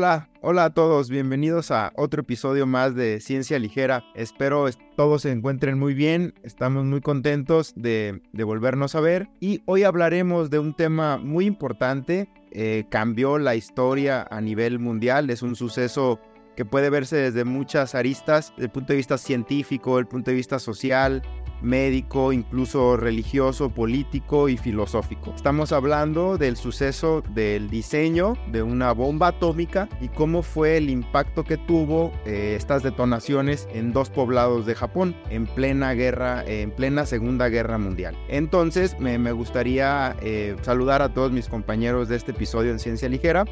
Hola, hola a todos, bienvenidos a otro episodio más de Ciencia Ligera. Espero todos se encuentren muy bien, estamos muy contentos de, volvernos a ver y hoy hablaremos de un tema muy importante, eh, cambió la historia a nivel mundial, es un suceso que puede verse desde muchas aristas, desde el punto de vista científico, el punto de vista social, médico, incluso religioso, político y filosófico. Estamos hablando del suceso del diseño de una bomba atómica y cómo fue el impacto que tuvo eh, estas detonaciones en dos poblados de Japón en plena guerra, en plena Segunda Guerra Mundial. Entonces me, gustaría eh, saludar a todos mis compañeros de este episodio en Ciencia Ligera.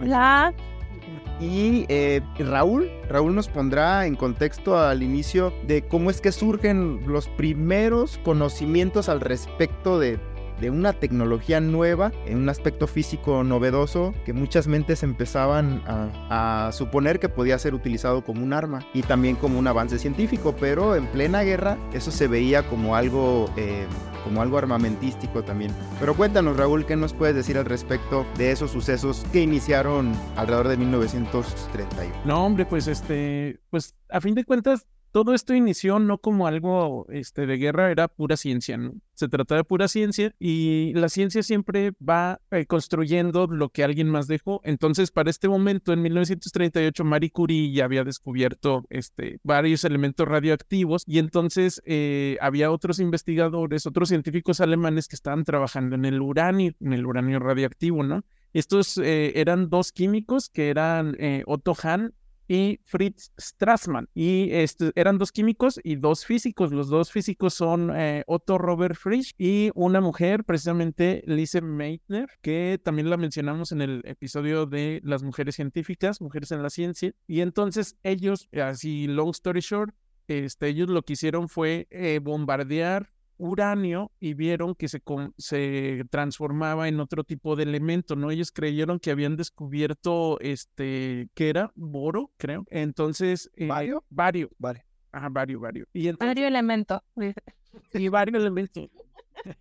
Hola. Y eh, Raúl, Raúl nos pondrá en contexto al inicio de cómo es que surgen los primeros conocimientos al respecto de, una tecnología nueva, en un aspecto físico novedoso que muchas mentes empezaban a, suponer que podía ser utilizado como un arma y también como un avance científico, pero en plena guerra eso se veía como algo eh, como algo armamentístico también. Pero cuéntanos, Raúl, ¿qué nos puedes decir al respecto de esos sucesos que iniciaron alrededor de 1931? No, hombre, pues este, pues a fin de cuentas, todo esto inició no como algo este, de guerra, era pura ciencia. Se trata de pura ciencia y la ciencia siempre va eh, construyendo lo que alguien más dejó. Entonces, para este momento, en 1938, Marie Curie ya había descubierto este, varios elementos radioactivos y entonces eh, había otros investigadores, otros científicos alemanes que estaban trabajando en el uranio, en el uranio radioactivo, ¿no? Estos eh, eran dos químicos que eran Otto Hahn y Fritz Strassmann. Y este, eran dos químicos y dos físicos. Los dos físicos son eh, Otto Robert Frisch y una mujer, precisamente Lise Meitner, que también la mencionamos en el episodio de las mujeres científicas, mujeres en la ciencia. Y entonces ellos, así long story short, este, ellos lo que hicieron fue eh, bombardear uranio y vieron que se, se transformaba en otro tipo de elemento, ¿no? Ellos creyeron que habían descubierto, este, ¿qué era? Boro, creo. Entonces... Eh, ¿Vario? Vario. Vario. Ajá, vario, vario. Y vario elemento. Sí, vario elemento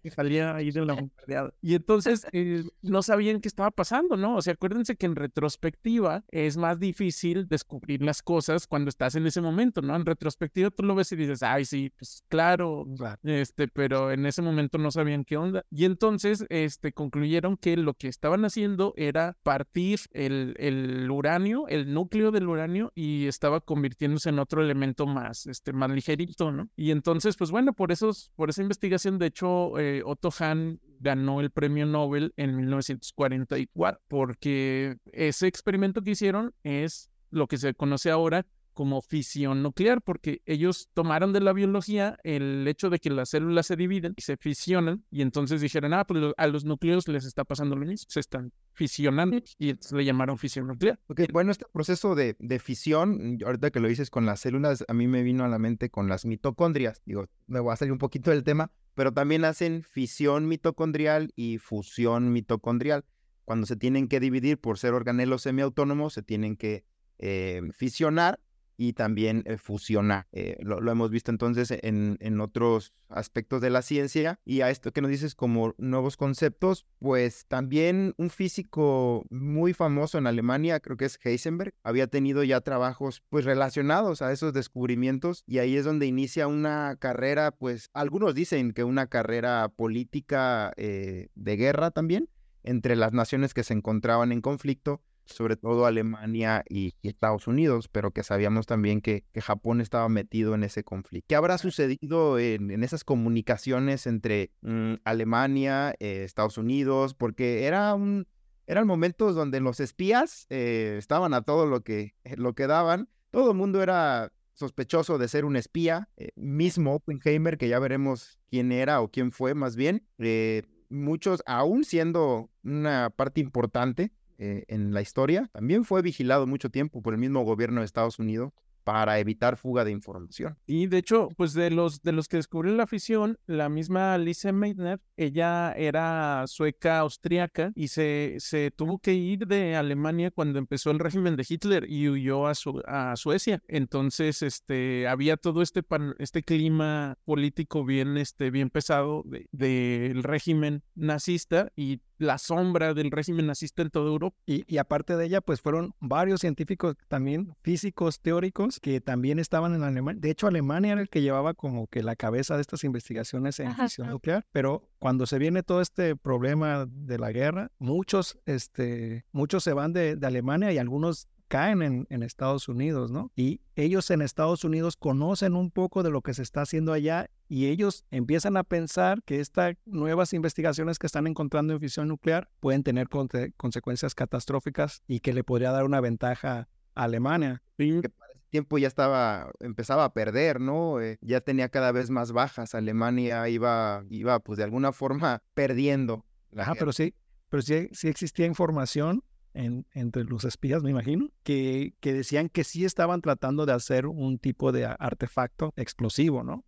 que salía ahí de la bombardeada. Y entonces eh, no sabían qué estaba pasando, ¿no? O sea, acuérdense que en retrospectiva es más difícil descubrir las cosas cuando estás en ese momento, ¿no? En retrospectiva tú lo ves y dices, ay, sí, pues claro, este, pero en ese momento no sabían qué onda. Y entonces, este, concluyeron que lo que estaban haciendo era partir el, el uranio, el núcleo del uranio y estaba convirtiéndose en otro elemento más, este, más ligerito, ¿no? Y entonces, pues bueno, por esos, por esa investigación, de hecho, eh, Otto Hahn ganó el premio Nobel en 1944 porque ese experimento que hicieron es lo que se conoce ahora como fisión nuclear, porque ellos tomaron de la biología el hecho de que las células se dividen y se fisionan, y entonces dijeron, ah, pues a los núcleos les está pasando lo mismo, se están fisionando, y le llamaron fisión nuclear. Okay, bueno, este proceso de, de, fisión, ahorita que lo dices con las células, a mí me vino a la mente con las mitocondrias, digo, me voy a salir un poquito del tema, pero también hacen fisión mitocondrial y fusión mitocondrial. Cuando se tienen que dividir por ser organelos semiautónomos, se tienen que eh, fisionar y también eh, fusionar. Eh, lo, hemos visto entonces en, en, otros aspectos de la ciencia. Y a esto que nos dices como nuevos conceptos, pues también un físico muy famoso en Alemania, creo que es Heisenberg, había tenido ya trabajos pues relacionados a esos descubrimientos y ahí es donde inicia una carrera, pues algunos dicen que una carrera política eh, de guerra también entre las naciones que se encontraban en conflicto sobre todo Alemania y, Estados Unidos, pero que sabíamos también que, Japón estaba metido en ese conflicto. ¿Qué habrá sucedido en, esas comunicaciones entre mm, Alemania, eh, Estados Unidos? Porque era un, eran momentos donde los espías eh, estaban a todo lo que, lo que daban. Todo el mundo era sospechoso de ser un espía, eh, mismo Oppenheimer, que ya veremos quién era o quién fue más bien. muchos, aún siendo una parte importante eh, en la historia, también fue vigilado mucho tiempo por el mismo gobierno de Estados Unidos para evitar fuga de información. Y de hecho, pues de los, de los que descubrieron la fisión, la misma Lise Meitner, ella era sueca austriaca y se, se tuvo que ir de Alemania cuando empezó el régimen de Hitler y huyó a, su, a Suecia. Entonces, este, había todo este, este clima político bien, este, bien pesado del régimen nazista y la sombra del régimen nazista en toda Europa. Y, y, aparte de ella, pues fueron varios científicos también, físicos teóricos, que también estaban en Alemania. De hecho, Alemania era el que llevaba como que la cabeza de estas investigaciones en fisión nuclear, pero cuando se viene todo este problema de la guerra, muchos, este, muchos se van de, de Alemania y algunos caen en, en, Estados Unidos, ¿no? Y ellos en Estados Unidos conocen un poco de lo que se está haciendo allá y ellos empiezan a pensar que estas nuevas investigaciones que están encontrando en fisión nuclear pueden tener consecuencias catastróficas y que le podría dar una ventaja a Alemania. Sí. Que para ese tiempo ya estaba, empezaba a perder, ¿no? Eh, ya tenía cada vez más bajas. Alemania iba, iba pues de alguna forma perdiendo. La Ajá, pero sí, pero sí, sí existía información en, entre los espías, me imagino, que, que decían que sí estaban tratando de hacer un tipo de artefacto explosivo, ¿no?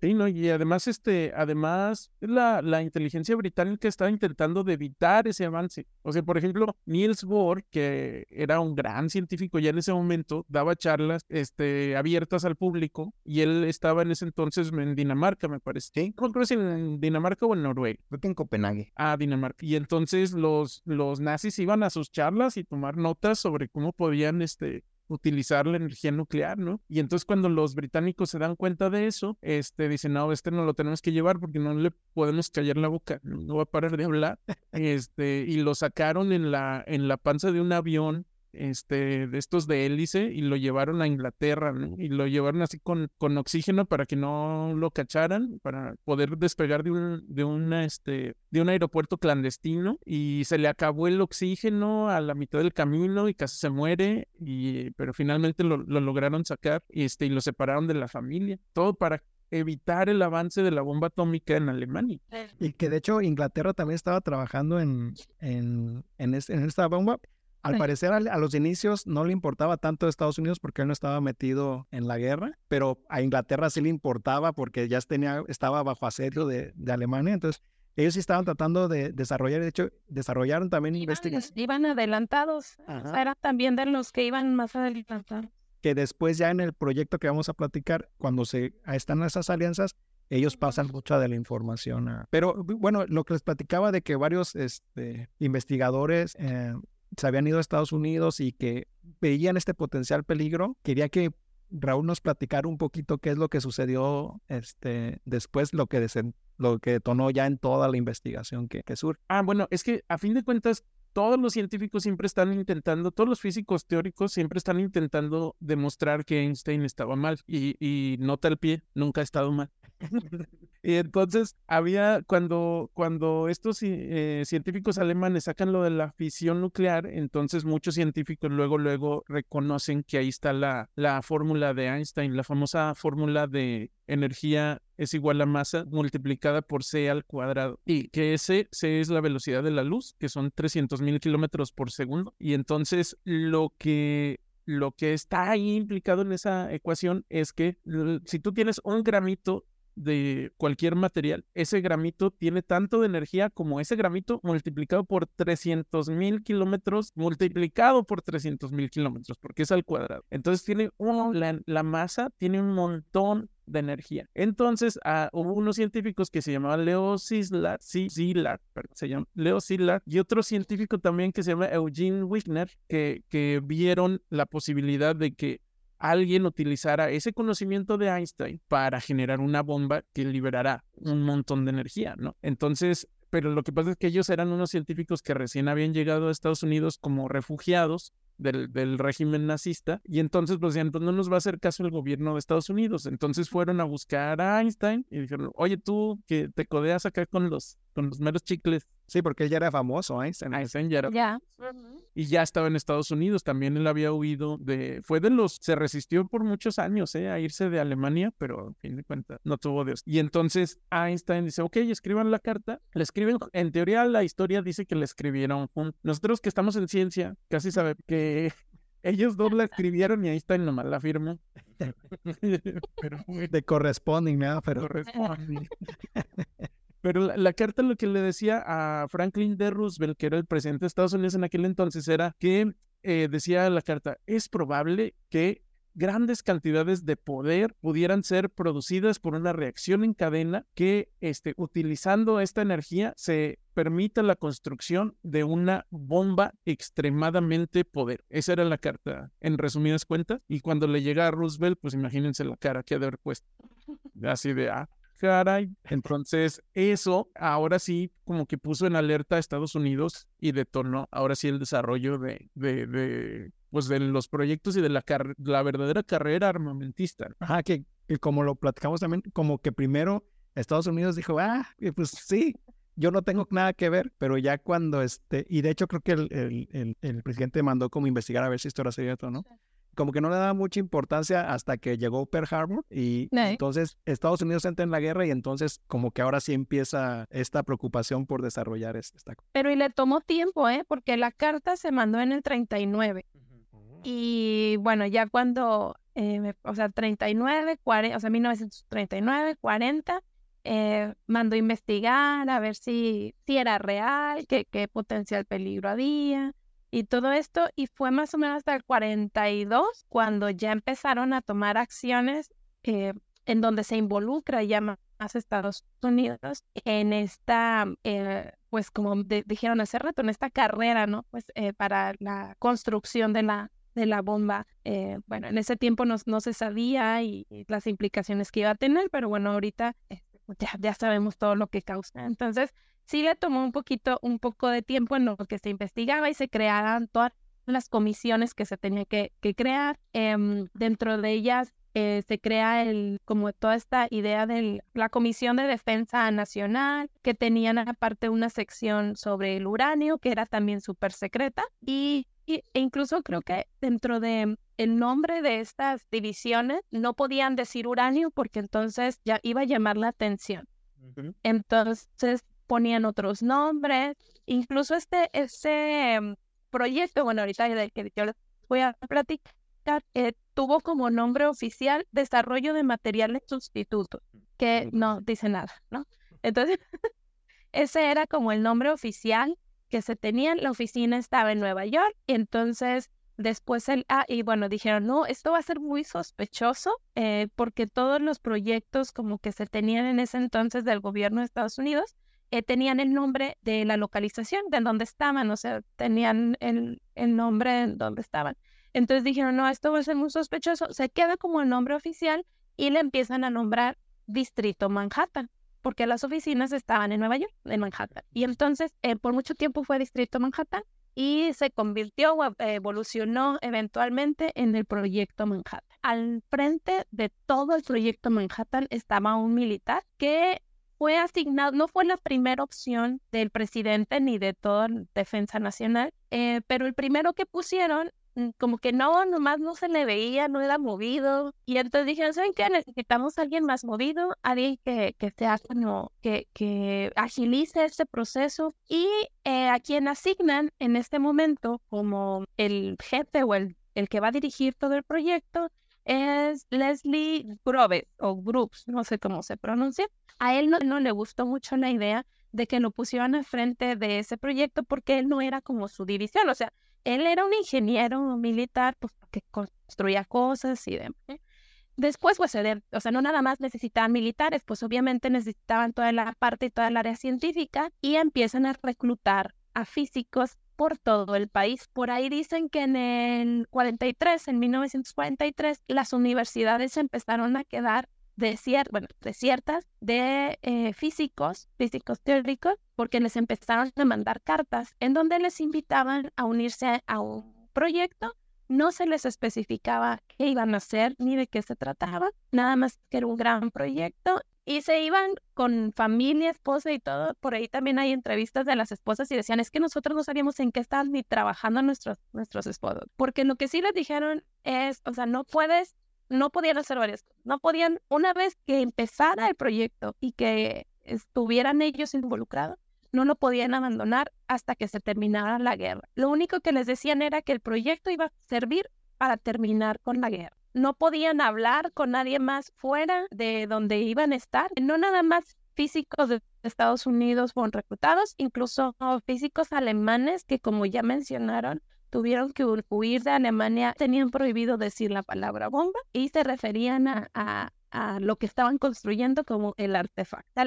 Sí, ¿no? Y además, este, además, la, la inteligencia británica estaba intentando de evitar ese avance. O sea, por ejemplo, Niels Bohr, que era un gran científico ya en ese momento, daba charlas este, abiertas al público y él estaba en ese entonces en Dinamarca, me parece. Sí. No creo si en Dinamarca o en Noruega. Creo que en Copenhague. Ah, Dinamarca. Y entonces los, los nazis iban a sus charlas y tomar notas sobre cómo podían, este, utilizar la energía nuclear, ¿no? Y entonces cuando los británicos se dan cuenta de eso, este, dicen, no, este no lo tenemos que llevar porque no le podemos callar la boca, no va a parar de hablar, este, y lo sacaron en la, en la panza de un avión este, de estos de hélice y lo llevaron a Inglaterra, ¿no? Y lo llevaron así con, con oxígeno para que no lo cacharan, para poder despegar de un, de una, este, de un aeropuerto clandestino y se le acabó el oxígeno a la mitad del camino y casi se muere, y, pero finalmente lo, lo lograron sacar este, y lo separaron de la familia. Todo para evitar el avance de la bomba atómica en Alemania. Y que de hecho Inglaterra también estaba trabajando en, en, en esta bomba. Al parecer a, a, los inicios no le importaba tanto a Estados Unidos porque él no estaba metido en la guerra, pero a Inglaterra sí le importaba porque ya tenía, estaba bajo asedio de, de Alemania. Entonces ellos sí estaban tratando de desarrollar, de hecho, desarrollaron también investigaciones. Iban adelantados, Ajá. eran también de los que iban más adelantados. Que después ya en el proyecto que vamos a platicar, cuando se están esas alianzas, ellos pasan mucha de la información. A... Pero bueno, lo que les platicaba de que varios este, investigadores eh, se habían ido a Estados Unidos y que veían este potencial peligro, quería que Raúl nos platicara un poquito qué es lo que sucedió este, después, lo que, desen, lo que detonó ya en toda la investigación que, que sur. Ah, bueno, es que a fin de cuentas, todos los científicos siempre están intentando, todos los físicos teóricos siempre están intentando demostrar que Einstein estaba mal y, y nota el pie, nunca ha estado mal. y entonces había, cuando, cuando estos eh, científicos alemanes sacan lo de la fisión nuclear, entonces muchos científicos luego, luego reconocen que ahí está la, la fórmula de Einstein, la famosa fórmula de energía es igual a masa multiplicada por c al cuadrado. Y que ese c es la velocidad de la luz, que son 300 mil kilómetros por segundo. Y entonces lo que lo que está ahí implicado en esa ecuación es que si tú tienes un gramito de cualquier material, ese gramito tiene tanto de energía como ese gramito multiplicado por 300 mil kilómetros, multiplicado por 300 mil kilómetros, porque es al cuadrado. Entonces tiene oh, la, la masa tiene un montón de energía. Entonces, uh, hubo unos científicos que se llamaban Leo Szilard, se llama Leo y otro científico también que se llama Eugene Wigner, que, que vieron la posibilidad de que alguien utilizara ese conocimiento de Einstein para generar una bomba que liberara un montón de energía, ¿no? Entonces, pero lo que pasa es que ellos eran unos científicos que recién habían llegado a Estados Unidos como refugiados del, del, régimen nazista y entonces pues decían, pues no nos va a hacer caso el gobierno de Estados Unidos. Entonces fueron a buscar a Einstein y dijeron, oye tú que te codeas acá con los, con los meros chicles. Sí, porque él ya era famoso, Einstein. Einstein ya era. Ya. Y ya estaba en Estados Unidos, también él había huido de, fue de los, se resistió por muchos años eh, a irse de Alemania, pero a fin de cuentas no tuvo Dios. Y entonces Einstein dice, ok, escriban la carta, le escriben, en teoría la historia dice que le escribieron, nosotros que estamos en ciencia, casi sabe que ellos dos la escribieron y Einstein nomás la firmó. pero, de corresponding, ¿no? Pero... Corresponding. Pero la, carta lo que le decía a Franklin D. Roosevelt, que era el presidente de Estados Unidos en aquel entonces, era que eh, decía la carta, es probable que grandes cantidades de poder pudieran ser producidas por una reacción en cadena que este, utilizando esta energía se permita la construcción de una bomba extremadamente poder. Esa era la carta, en resumidas cuentas. Y cuando le llega a Roosevelt, pues imagínense la cara que ha de haber puesto. Así de, ah, caray. Entonces, eso ahora sí como que puso en alerta a Estados Unidos y detonó ahora sí el desarrollo de, de, de pues de los proyectos y de la, la verdadera carrera armamentista. Ajá, que, como lo platicamos también, como que primero Estados Unidos dijo, ah, pues sí, yo no tengo nada que ver, pero ya cuando este, y de hecho creo que el, el, el, presidente mandó como investigar a ver si esto era cierto, ¿no? Como que no le daba mucha importancia hasta que llegó Pearl Harbor y entonces Estados Unidos entra en la guerra y entonces como que ahora sí empieza esta preocupación por desarrollar esta. Pero y le tomó tiempo, ¿eh? Porque la carta se mandó en el 39. Y bueno, ya cuando, eh, o sea, 39, 40, o sea, 1939, 40, eh, mandó investigar a ver si, si era real, qué, qué potencial peligro había y todo esto, y fue más o menos hasta el 42 cuando ya empezaron a tomar acciones eh, en donde se involucra ya más Estados Unidos en esta, eh, pues como dijeron hace rato, en esta carrera, ¿no? Pues eh, para la construcción de la, de la bomba. bueno, en ese tiempo no, no se sabía y, las implicaciones que iba a tener, pero bueno, ahorita ya, ya sabemos todo lo que causa. Entonces, sí le tomó un poquito, un poco de tiempo en lo que se investigaba y se crearan todas las comisiones que se tenía que, crear. Em, dentro de ellas eh, se crea el, como toda esta idea de la Comisión de Defensa Nacional, que tenían aparte una sección sobre el uranio, que era también súper secreta, y, e incluso creo que dentro de el nombre de estas divisiones no podían decir uranio porque entonces ya iba a llamar la atención. Entonces ponían otros nombres, incluso este, ese mm, proyecto, bueno, ahorita del que yo voy a platicar, eh, tuvo como nombre oficial Desarrollo de Materiales Sustitutos, que no dice nada, ¿no? Entonces, ese era como el nombre oficial que se tenía, la oficina estaba en Nueva York, y entonces después el, ah, y bueno, dijeron, no, esto va a ser muy sospechoso, eh, porque todos los proyectos como que se tenían en ese entonces del gobierno de Estados Unidos, eh, tenían el nombre de la localización, de donde estaban, o sea, tenían el, el nombre en donde estaban. Entonces dijeron, no, esto va a ser muy sospechoso, se queda como el nombre oficial y le empiezan a nombrar Distrito Manhattan, porque las oficinas estaban en Nueva York, en Manhattan. Y entonces, eh, por mucho tiempo fue Distrito Manhattan y se convirtió o evolucionó eventualmente en el proyecto Manhattan. Al frente de todo el proyecto Manhattan estaba un militar que fue asignado, no fue la primera opción del presidente ni de toda defensa nacional, eh, pero el primero que pusieron, mm, como que no, nomás no se le veía, no era movido. Y entonces dijeron, ¿saben qué? Necesitamos a alguien más movido, alguien que, que sea como, que, que agilice este proceso. Y eh, a quien asignan en este momento como el jefe o el, el que va a dirigir todo el proyecto es Leslie Groves o Groups, no sé cómo se pronuncia. A él no, le gustó mucho la idea de que lo pusieran al frente de ese proyecto porque él no era como su división, o sea, él era un ingeniero militar pues, que construía cosas y demás. Después, pues, o sea, no nada más necesitaban militares, pues obviamente necesitaban toda la parte y toda el área científica y empiezan a reclutar a físicos por todo el país. Por ahí dicen que en el 43, en 1943, las universidades empezaron a quedar desiertas de eh, físicos, físicos teóricos, porque les empezaron a mandar cartas en donde les invitaban a unirse a un proyecto. No se les especificaba qué iban a hacer ni de qué se trataba, nada más que era un gran proyecto y se iban con familia, esposa y todo. Por ahí también hay entrevistas de las esposas y decían, es que nosotros no sabíamos en qué estaban ni trabajando nuestros, nuestros esposos. Porque lo que sí les dijeron es, o sea, no puedes, no podían hacer varias. No podían, una vez que empezara el proyecto y que estuvieran ellos involucrados, no lo podían abandonar hasta que se terminara la guerra. Lo único que les decían era que el proyecto iba a servir para terminar con la guerra no podían hablar con nadie más fuera de donde iban a estar. No nada más físicos de Estados Unidos fueron reclutados, incluso físicos alemanes que como ya mencionaron, tuvieron que huir de Alemania, tenían prohibido decir la palabra bomba y se referían a, lo que estaban construyendo como el artefacto.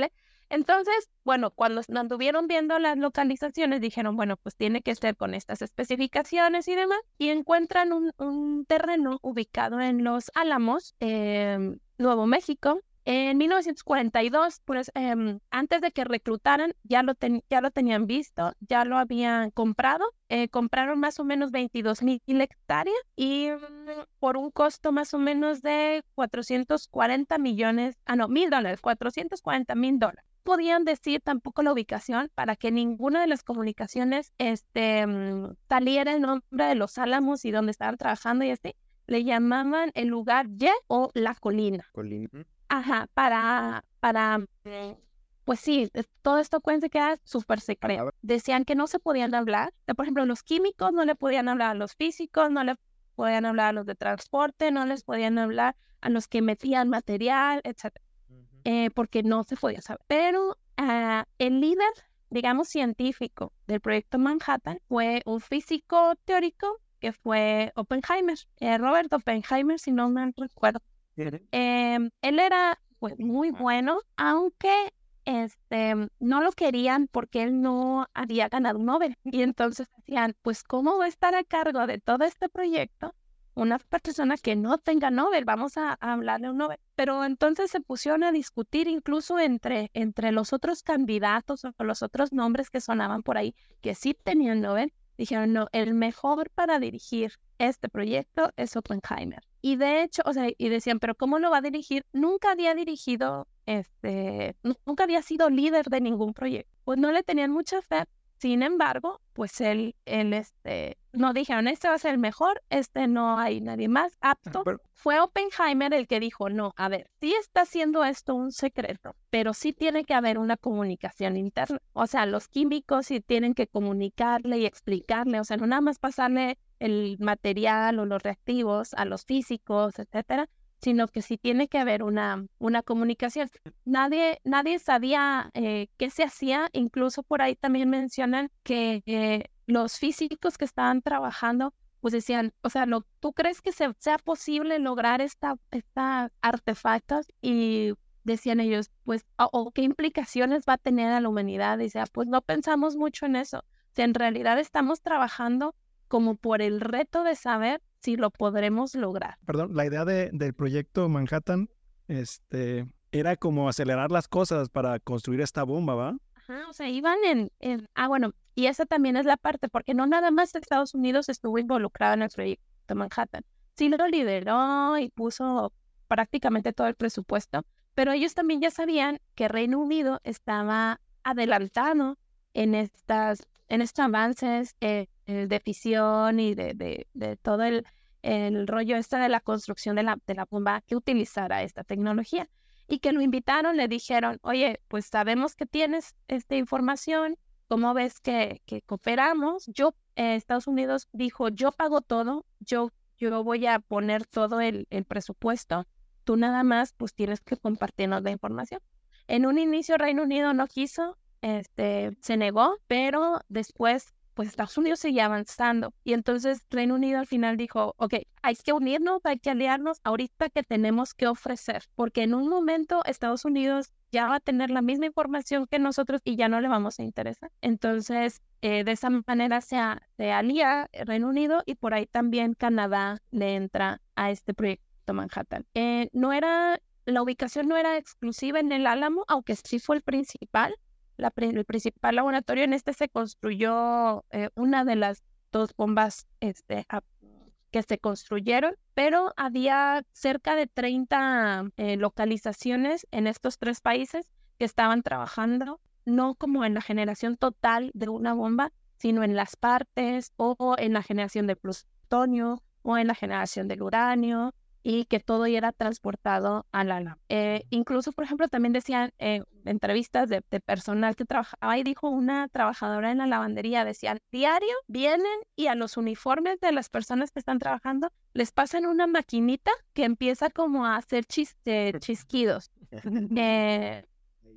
Entonces, bueno, cuando anduvieron viendo las localizaciones, dijeron, bueno, pues tiene que ser con estas especificaciones y demás, y encuentran un, terreno ubicado en Los Álamos, em, Nuevo México. En 1942, pues em, antes de que reclutaran, ya lo, ya lo tenían visto, ya lo habían comprado. Eh, compraron más o menos 22 mil hectáreas y mm, por un costo más o menos de 440 millones, ah, no, mil dólares, 440 mil dólares podían decir tampoco la ubicación para que ninguna de las comunicaciones este, mm, saliera el nombre de los álamos y donde estaban trabajando y así. Le llamaban el lugar Y o la colina. Colina. Ajá, para, para, mm, pues sí, todo esto cuenta que era súper secreto. Decían que no se podían hablar. Por ejemplo, los químicos no le podían hablar a los físicos, no le podían hablar a los de transporte, no les podían hablar a los que metían material, etc. Eh, porque no se podía saber. Pero ah, el líder, digamos, científico del proyecto Manhattan fue un físico teórico que fue Oppenheimer, eh, Robert Oppenheimer, si no me recuerdo. Em, él era pues, muy bueno, aunque este, no lo querían porque él no había ganado un Nobel. Y entonces decían, pues, ¿cómo va a estar a cargo de todo este proyecto una persona que no tenga Nobel, vamos a, hablarle un Nobel. Pero entonces se pusieron a discutir incluso entre, entre los otros candidatos o los otros nombres que sonaban por ahí que sí tenían Nobel. Dijeron, no, el mejor para dirigir este proyecto es Oppenheimer. Y de hecho, o sea, y decían, pero ¿cómo lo va a dirigir? Nunca había dirigido, este, nunca había sido líder de ningún proyecto. Pues no le tenían mucha fe, sin embargo, pues él, él este, no dijeron, este va a ser el mejor, este no hay nadie más apto. Fue Oppenheimer el que dijo, no, a ver, sí está haciendo esto un secreto, pero sí tiene que haber una comunicación interna. O sea, los químicos sí tienen que comunicarle y explicarle, o sea, no nada más pasarle el material o los reactivos a los físicos, etcétera, sino que sí tiene que haber una, una comunicación. Nadie, nadie sabía eh, qué se hacía, incluso por ahí también mencionan que eh, los físicos que estaban trabajando, pues decían, o sea, ¿tú crees que se, sea posible lograr esta, esta artefactos? Y decían ellos, pues, o, qué implicaciones va a tener a la humanidad. Decía, pues no pensamos mucho en eso. Si en realidad estamos trabajando como por el reto de saber si lo podremos lograr. Perdón, la idea de, del proyecto Manhattan este, era como acelerar las cosas para construir esta bomba, ¿va? Ajá, o sea, iban en, en... Ah, bueno, y esa también es la parte, porque no nada más Estados Unidos estuvo involucrado en el proyecto Manhattan. Sí lo lideró y puso prácticamente todo el presupuesto, pero ellos también ya sabían que Reino Unido estaba adelantado en estas en estos avances eh, de fisión y de, de, de todo el, el, rollo este de la construcción de la, de la bomba que utilizara esta tecnología. Y que lo invitaron, le dijeron, oye, pues sabemos que tienes esta información, ¿cómo ves que, que cooperamos? Yo, eh, Estados Unidos dijo, yo pago todo, yo, yo voy a poner todo el, el presupuesto, tú nada más pues tienes que compartirnos la información. En un inicio Reino Unido no quiso, este, se negó, pero después pues Estados Unidos seguía avanzando. Y entonces Reino Unido al final dijo, ok, hay que unirnos, hay que aliarnos ahorita que tenemos que ofrecer, porque en un momento Estados Unidos ya va a tener la misma información que nosotros y ya no le vamos a interesar. Entonces, eh, de esa manera se, se alía Reino Unido y por ahí también Canadá le entra a este proyecto Manhattan. Eh, no era, la ubicación no era exclusiva en el Álamo, aunque sí fue el principal, el principal laboratorio. En este se construyó eh, una de las dos bombas este, que se construyeron, pero había cerca de 30 eh, localizaciones en estos tres países que estaban trabajando, no como en la generación total de una bomba, sino en las partes o en la generación de plutonio o en la generación del uranio y que todo era transportado a la eh, incluso, por ejemplo, también decían eh, entrevistas de, personal que trabajaba y dijo una trabajadora en la lavandería, decían, diario vienen y a los uniformes de las personas que están trabajando les pasan una maquinita que empieza como a hacer chiste, chisquidos. Eh,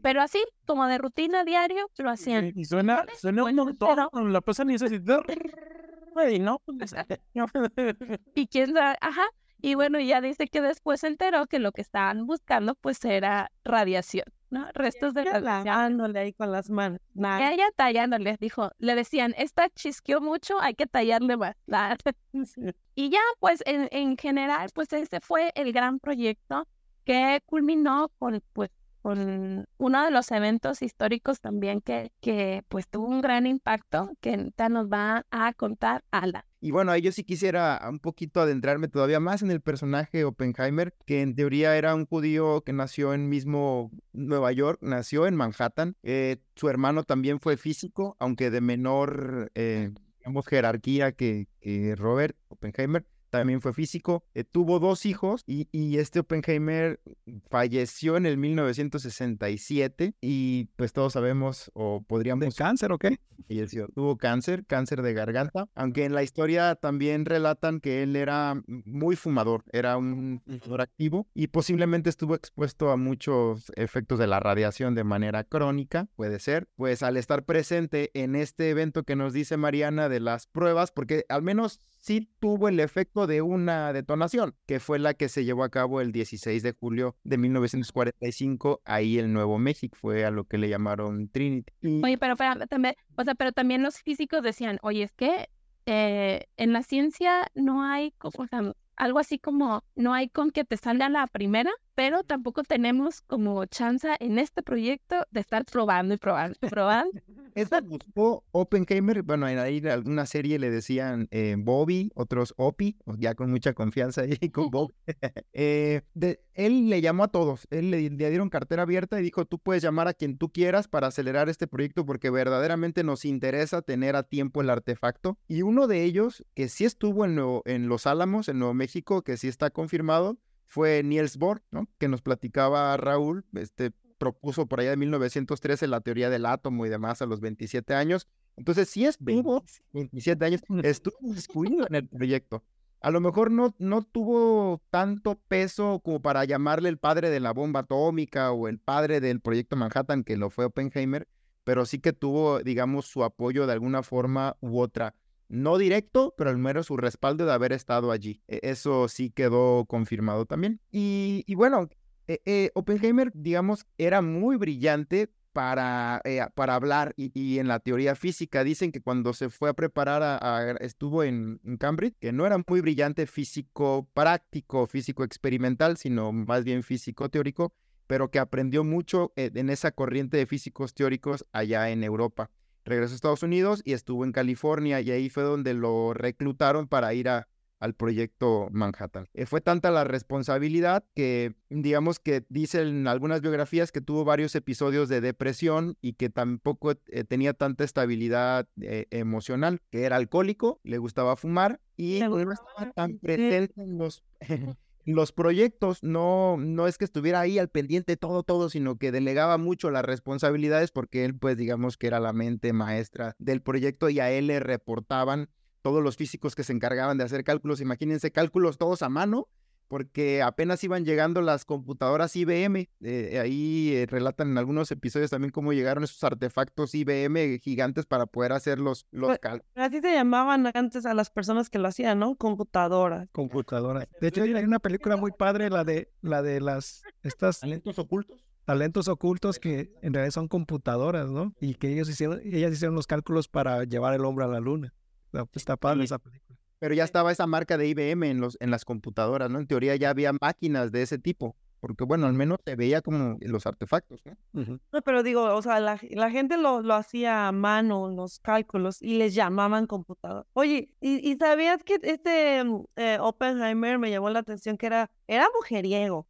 pero así, como de rutina diario, lo hacían. Y suena, suena un montón, la pasan y así... y no, pues, y quién sabe, ajá. Y bueno, ya dice que después se enteró que lo que estaban buscando pues era radiación, ¿no? Restos de radiación. Tallándole ahí con las manos. Y Nada. ella tallándole, dijo, le decían, esta chisqueó mucho, hay que tallarle más. La- Y ya, pues, en, en general, pues ese fue el gran proyecto que culminó con, pues, con uno de los eventos históricos también que, que pues, tuvo un gran impacto, que nos va a contar Ala. Y bueno, yo sí quisiera un poquito adentrarme todavía más en el personaje Oppenheimer, que en teoría era un judío que nació en mismo Nueva York, nació en Manhattan. Eh, su hermano también fue físico, aunque de menor, eh, digamos, jerarquía que, que Robert Oppenheimer. También fue físico, eh, tuvo dos hijos y, y este Oppenheimer falleció en el 1967 y pues todos sabemos o ¿De podríamos cáncer o qué? falleció. Tuvo cáncer, cáncer de garganta, aunque en la historia también relatan que él era muy fumador, era un fumador activo y posiblemente estuvo expuesto a muchos efectos de la radiación de manera crónica, puede ser, pues al estar presente en este evento que nos dice Mariana de las pruebas, porque al menos sí tuvo el efecto de una detonación, que fue la que se llevó a cabo el 16 de julio de 1945 ahí en Nuevo México, fue a lo que le llamaron Trinity. Oye, pero, también, o sea, pero también los físicos decían, oye, es que eh, en la ciencia no hay, o sea, algo así como, no hay con que te salga la primera, pero tampoco tenemos como chance en este proyecto de estar probando y probando y probando. Eso buscó Oppenheimer, bueno, en ahí alguna serie le decían eh, Bobby, otros Opie, o ya con mucha confianza ahí con Bob. Eh, de- él le llamó a todos, él le, le dieron cartera abierta y dijo, tú puedes llamar a quien tú quieras para acelerar este proyecto porque verdaderamente nos interesa tener a tiempo el artefacto. Y uno de ellos, que sí estuvo en, Nuevo- en Los Álamos, en Nuevo México, que sí está confirmado, fue Niels Bohr, ¿no? Que nos platicaba Raúl, este propuso por allá de 1913 la teoría del átomo y demás a los 27 años. Entonces sí estuvo, 27 años, estuvo incluido en el proyecto. A lo mejor no, no tuvo tanto peso como para llamarle el padre de la bomba atómica o el padre del proyecto Manhattan, que lo fue Oppenheimer, pero sí que tuvo, digamos, su apoyo de alguna forma u otra. No directo, pero al menos su respaldo de haber estado allí. E- Eso sí quedó confirmado también. Y, bueno, eh, Oppenheimer, digamos, era muy brillante para, eh, para hablar y, en la teoría física dicen que cuando se fue a preparar, a, a- estuvo en, en Cambridge, que no era muy brillante físico práctico, físico experimental, sino más bien físico teórico, pero que aprendió mucho eh, en esa corriente de físicos teóricos allá en Europa. Regresó a Estados Unidos y estuvo en California y ahí fue donde lo reclutaron para ir a, al proyecto Manhattan. Eh, fue tanta la responsabilidad que, digamos que dicen algunas biografías que tuvo varios episodios de depresión y que tampoco eh, tenía tanta estabilidad eh, emocional, que era alcohólico, le gustaba fumar y Le no estaba tan presente en los, los proyectos. No, no es que estuviera ahí al pendiente todo, todo, sino que delegaba mucho las responsabilidades porque él, pues, digamos que era la mente maestra del proyecto y a él le reportaban todos los físicos que se encargaban de hacer cálculos, imagínense cálculos todos a mano, porque apenas iban llegando las computadoras IBM. eh, ahí eh, relatan en algunos episodios también cómo llegaron esos artefactos IBM gigantes para poder hacer los, los Pues, cálculos. Así se llamaban antes a las personas que lo hacían, ¿no? Computadoras. Computadora. De hecho, hay una película muy padre, la de la de las estas ¿Talentos ocultos? talentos ocultos que en realidad son computadoras, ¿no? Y que ellos hicieron, ellas hicieron los cálculos para llevar el hombre a la luna. Está, está padre Sí. esa película. Pero ya estaba esa marca de IBM en, los, en las computadoras, ¿no? En teoría ya había máquinas de ese tipo, porque bueno, al menos se veía como los artefactos, ¿no? Pero digo, o sea, la, la gente lo, lo hacía a mano, los cálculos, y les llamaban computador. Oye, ¿y, y sabías que este mm, eh, Oppenheimer me llamó la atención que era, era mujeriego?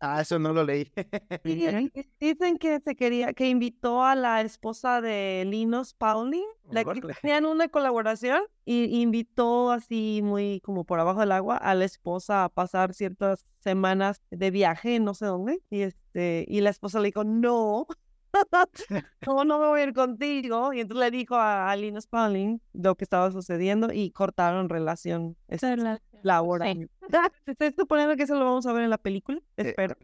Ah, eso no lo leí. Dicen que se quería, que invitó a la esposa de Linus Pauling, la que Órale. tenían una colaboración, y invitó así muy como por abajo del agua a la esposa a pasar ciertas semanas de viaje, no sé dónde, y este, y la esposa le dijo, no, no, no me voy a ir contigo, y entonces le dijo a, a Linus Pauling lo que estaba sucediendo y cortaron relación. Este, relación. ¿Te estás suponiendo que eso lo vamos a ver en la película? Eh, Espero.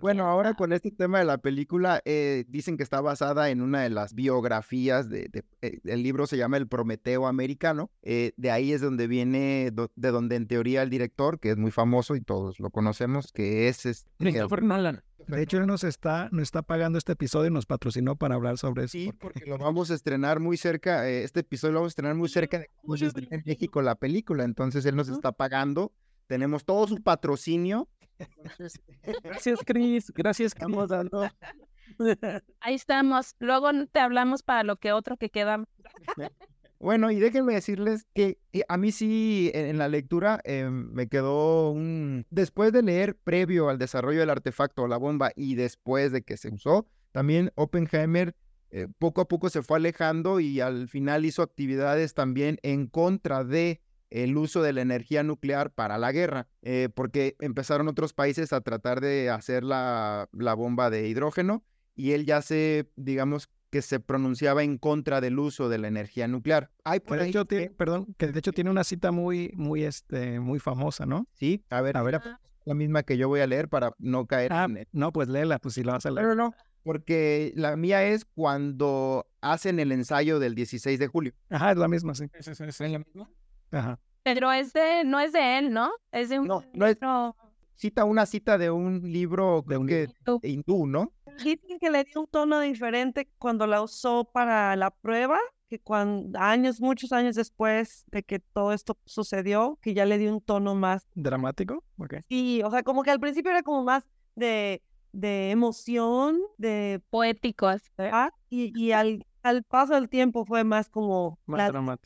Bueno, ahora con este tema de la película, eh, dicen que está basada en una de las biografías de, de- eh, el libro se llama El Prometeo Americano. eh, de ahí es donde viene, do- de donde en teoría el director, que es muy famoso y todos lo conocemos, que es este, Christopher Nolan. De hecho, él nos está, nos está pagando este episodio y nos patrocinó para hablar sobre eso. Sí, porque- porque lo vamos a estrenar muy cerca, eh, este episodio lo vamos a estrenar muy cerca de cómo se estrena en México la película, entonces él nos está pagando, tenemos todo su patrocinio. entonces, Gracias, Chris. Gracias. Estamos dando. Ahí estamos. Luego te hablamos para lo que otro que queda. Bueno, y déjenme decirles que a mí sí, en, en la lectura eh, me quedó un... Después de leer previo al desarrollo del artefacto o la bomba y después de que se usó, también Oppenheimer eh, poco a poco se fue alejando y al final hizo actividades también en contra de el uso de la energía nuclear para la guerra, eh, porque empezaron otros países a tratar de hacer la, la bomba de hidrógeno y él ya se, digamos, que se pronunciaba en contra del uso de la energía nuclear. Que por de ahí, hecho tiene, eh, perdón, que de hecho tiene una cita muy, muy, este, muy famosa, ¿no? sí, a ver, A ver, Ah, la misma que yo voy a leer para no caer Ah, en el- no, pues léela, pues si la vas a leer. No, no, no, porque la mía es cuando hacen el ensayo del 16 de julio. Ajá, es la misma, sí. ¿Es, es- es la misma? Ajá. Pero es de, no es de él, ¿no? Es de un No, no es- libro Cita una cita de un libro De un que hindú. hindú, ¿no? Dicen que le dio un tono diferente cuando la usó para la prueba, que cuando años, muchos años después de que todo esto sucedió, que ya le dio un tono más, ¿Dramático? Ok. sí, o sea, como que al principio era como más de, de emoción, de poéticos. ah, y, y al, al paso del tiempo fue más como Más la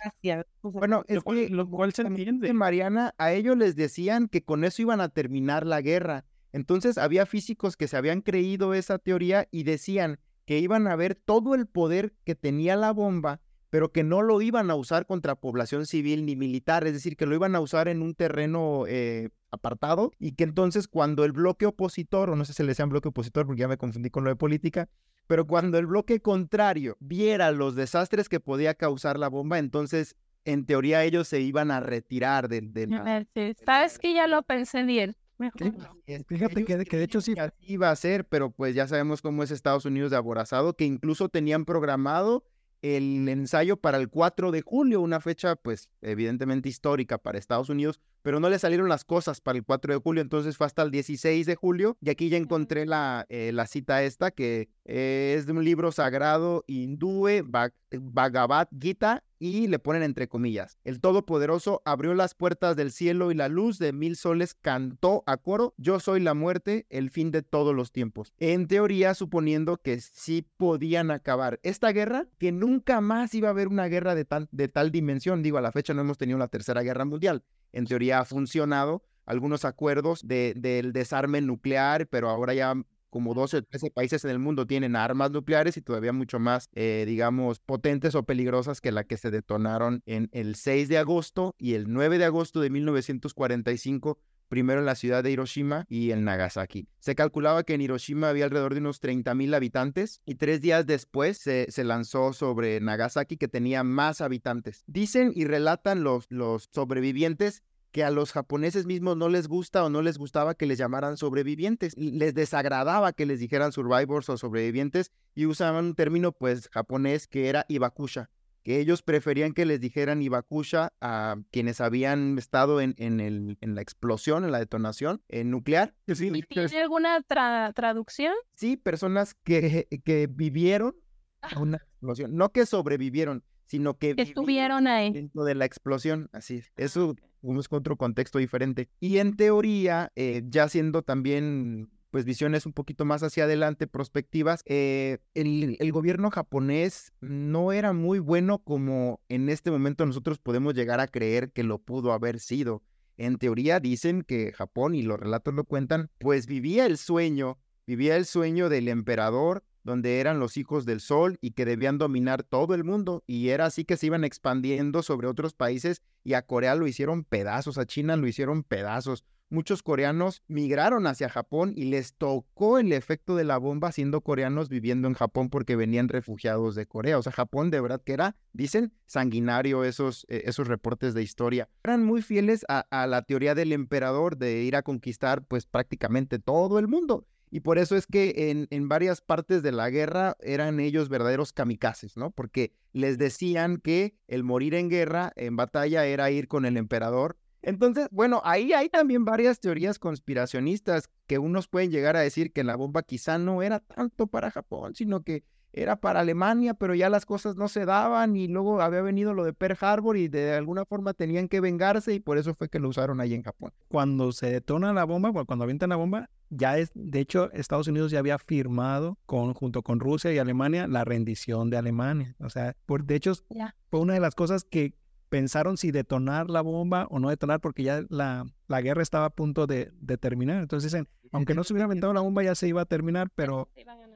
Bueno, Lo es cual, que lo cual se entiende. Mariana, a ellos les decían que con eso iban a terminar la guerra. Entonces había físicos que se habían creído esa teoría y decían que iban a ver todo el poder que tenía la bomba, pero que no lo iban a usar contra población civil ni militar, es decir, que lo iban a usar en un terreno eh, apartado y que entonces cuando el bloque opositor, o no sé si le decían bloque opositor porque ya me confundí con lo de política, pero cuando el bloque contrario viera los desastres que podía causar la bomba, entonces en teoría ellos se iban a retirar de, de la... ver, sí. Sabes que ya lo pensé bien. Mejor ¿Qué? Fíjate que de- que de hecho sí- iba a ser, pero pues ya sabemos cómo es Estados Unidos de aborazado, que incluso tenían programado el ensayo para el 4 de julio, una fecha pues evidentemente histórica para Estados Unidos, pero no le salieron las cosas para el 4 de julio, entonces fue hasta el 16 de julio y aquí ya encontré la, eh, la cita esta que eh, es de un libro sagrado hindú, Bhag- Bhagavad Gita, y le ponen entre comillas, el Todopoderoso abrió las puertas del cielo y la luz de mil soles cantó a coro, yo soy la muerte, el fin de todos los tiempos. En teoría, suponiendo que sí podían acabar esta guerra, que nunca más iba a haber una guerra de, tan- de tal dimensión, digo, a la fecha no hemos tenido la tercera guerra mundial, en teoría ha funcionado algunos acuerdos de, del desarme nuclear, pero ahora ya como 12 o 13 países en el mundo tienen armas nucleares y todavía mucho más, eh, digamos, potentes o peligrosas que la que se detonaron en el 6 de agosto y el 9 de agosto de 1945, primero en la ciudad de Hiroshima y en Nagasaki. Se calculaba que en Hiroshima había alrededor de unos 30 mil habitantes y tres días después se, se lanzó sobre Nagasaki que tenía más habitantes. Dicen y relatan los, los sobrevivientes que a los japoneses mismos no les gusta o no les gustaba que les llamaran sobrevivientes. Les desagradaba que les dijeran survivors o sobrevivientes y usaban un término pues japonés que era ibakusha, que ellos preferían que les dijeran ibakusha a quienes habían estado en, en, el, en la explosión, en la detonación eh, nuclear. Sí, ¿Y ¿Tiene alguna tra- traducción? Sí, personas que, que vivieron a una explosión, no que sobrevivieron, sino que Que vivieron estuvieron ahí. dentro de la explosión, así es. Eso es otro contexto diferente. Y en teoría, eh, ya siendo también pues visiones un poquito más hacia adelante, prospectivas, eh, el, el gobierno japonés no era muy bueno como en este momento nosotros podemos llegar a creer que lo pudo haber sido. En teoría dicen que Japón, y los relatos lo cuentan, pues vivía el sueño, vivía el sueño del emperador, donde eran los hijos del sol y que debían dominar todo el mundo. Y era así que se iban expandiendo sobre otros países y a Corea lo hicieron pedazos, a China lo hicieron pedazos. Muchos coreanos migraron hacia Japón y les tocó el efecto de la bomba siendo coreanos viviendo en Japón porque venían refugiados de Corea. O sea, Japón de verdad que era, dicen, sanguinario esos, eh, esos reportes de historia. Eran muy fieles a, a la teoría del emperador de ir a conquistar pues prácticamente todo el mundo. Y por eso es que en, en, varias partes de la guerra eran ellos verdaderos kamikazes, ¿no? Porque les decían que el morir en guerra, en batalla, era ir con el emperador. Entonces, bueno, ahí hay también varias teorías conspiracionistas que unos pueden llegar a decir que la bomba quizá no era tanto para Japón, sino que era para Alemania, pero ya las cosas no se daban y luego había venido lo de Pearl Harbor y de alguna forma tenían que vengarse y por eso fue que lo usaron ahí en Japón. Cuando se detona la bomba, cuando avientan la bomba, ya es, de hecho, Estados Unidos ya había firmado con, junto con Rusia y Alemania la rendición de Alemania. O sea, por, de hecho, yeah. fue una de las cosas que pensaron si detonar la bomba o no detonar porque ya la, la guerra estaba a punto de, de, terminar. Entonces dicen, aunque no se hubiera aventado la bomba ya se iba a terminar, pero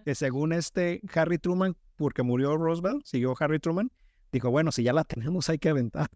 que según este Harry Truman, porque murió Roosevelt, siguió Harry Truman, dijo, bueno, si ya la tenemos hay que aventar.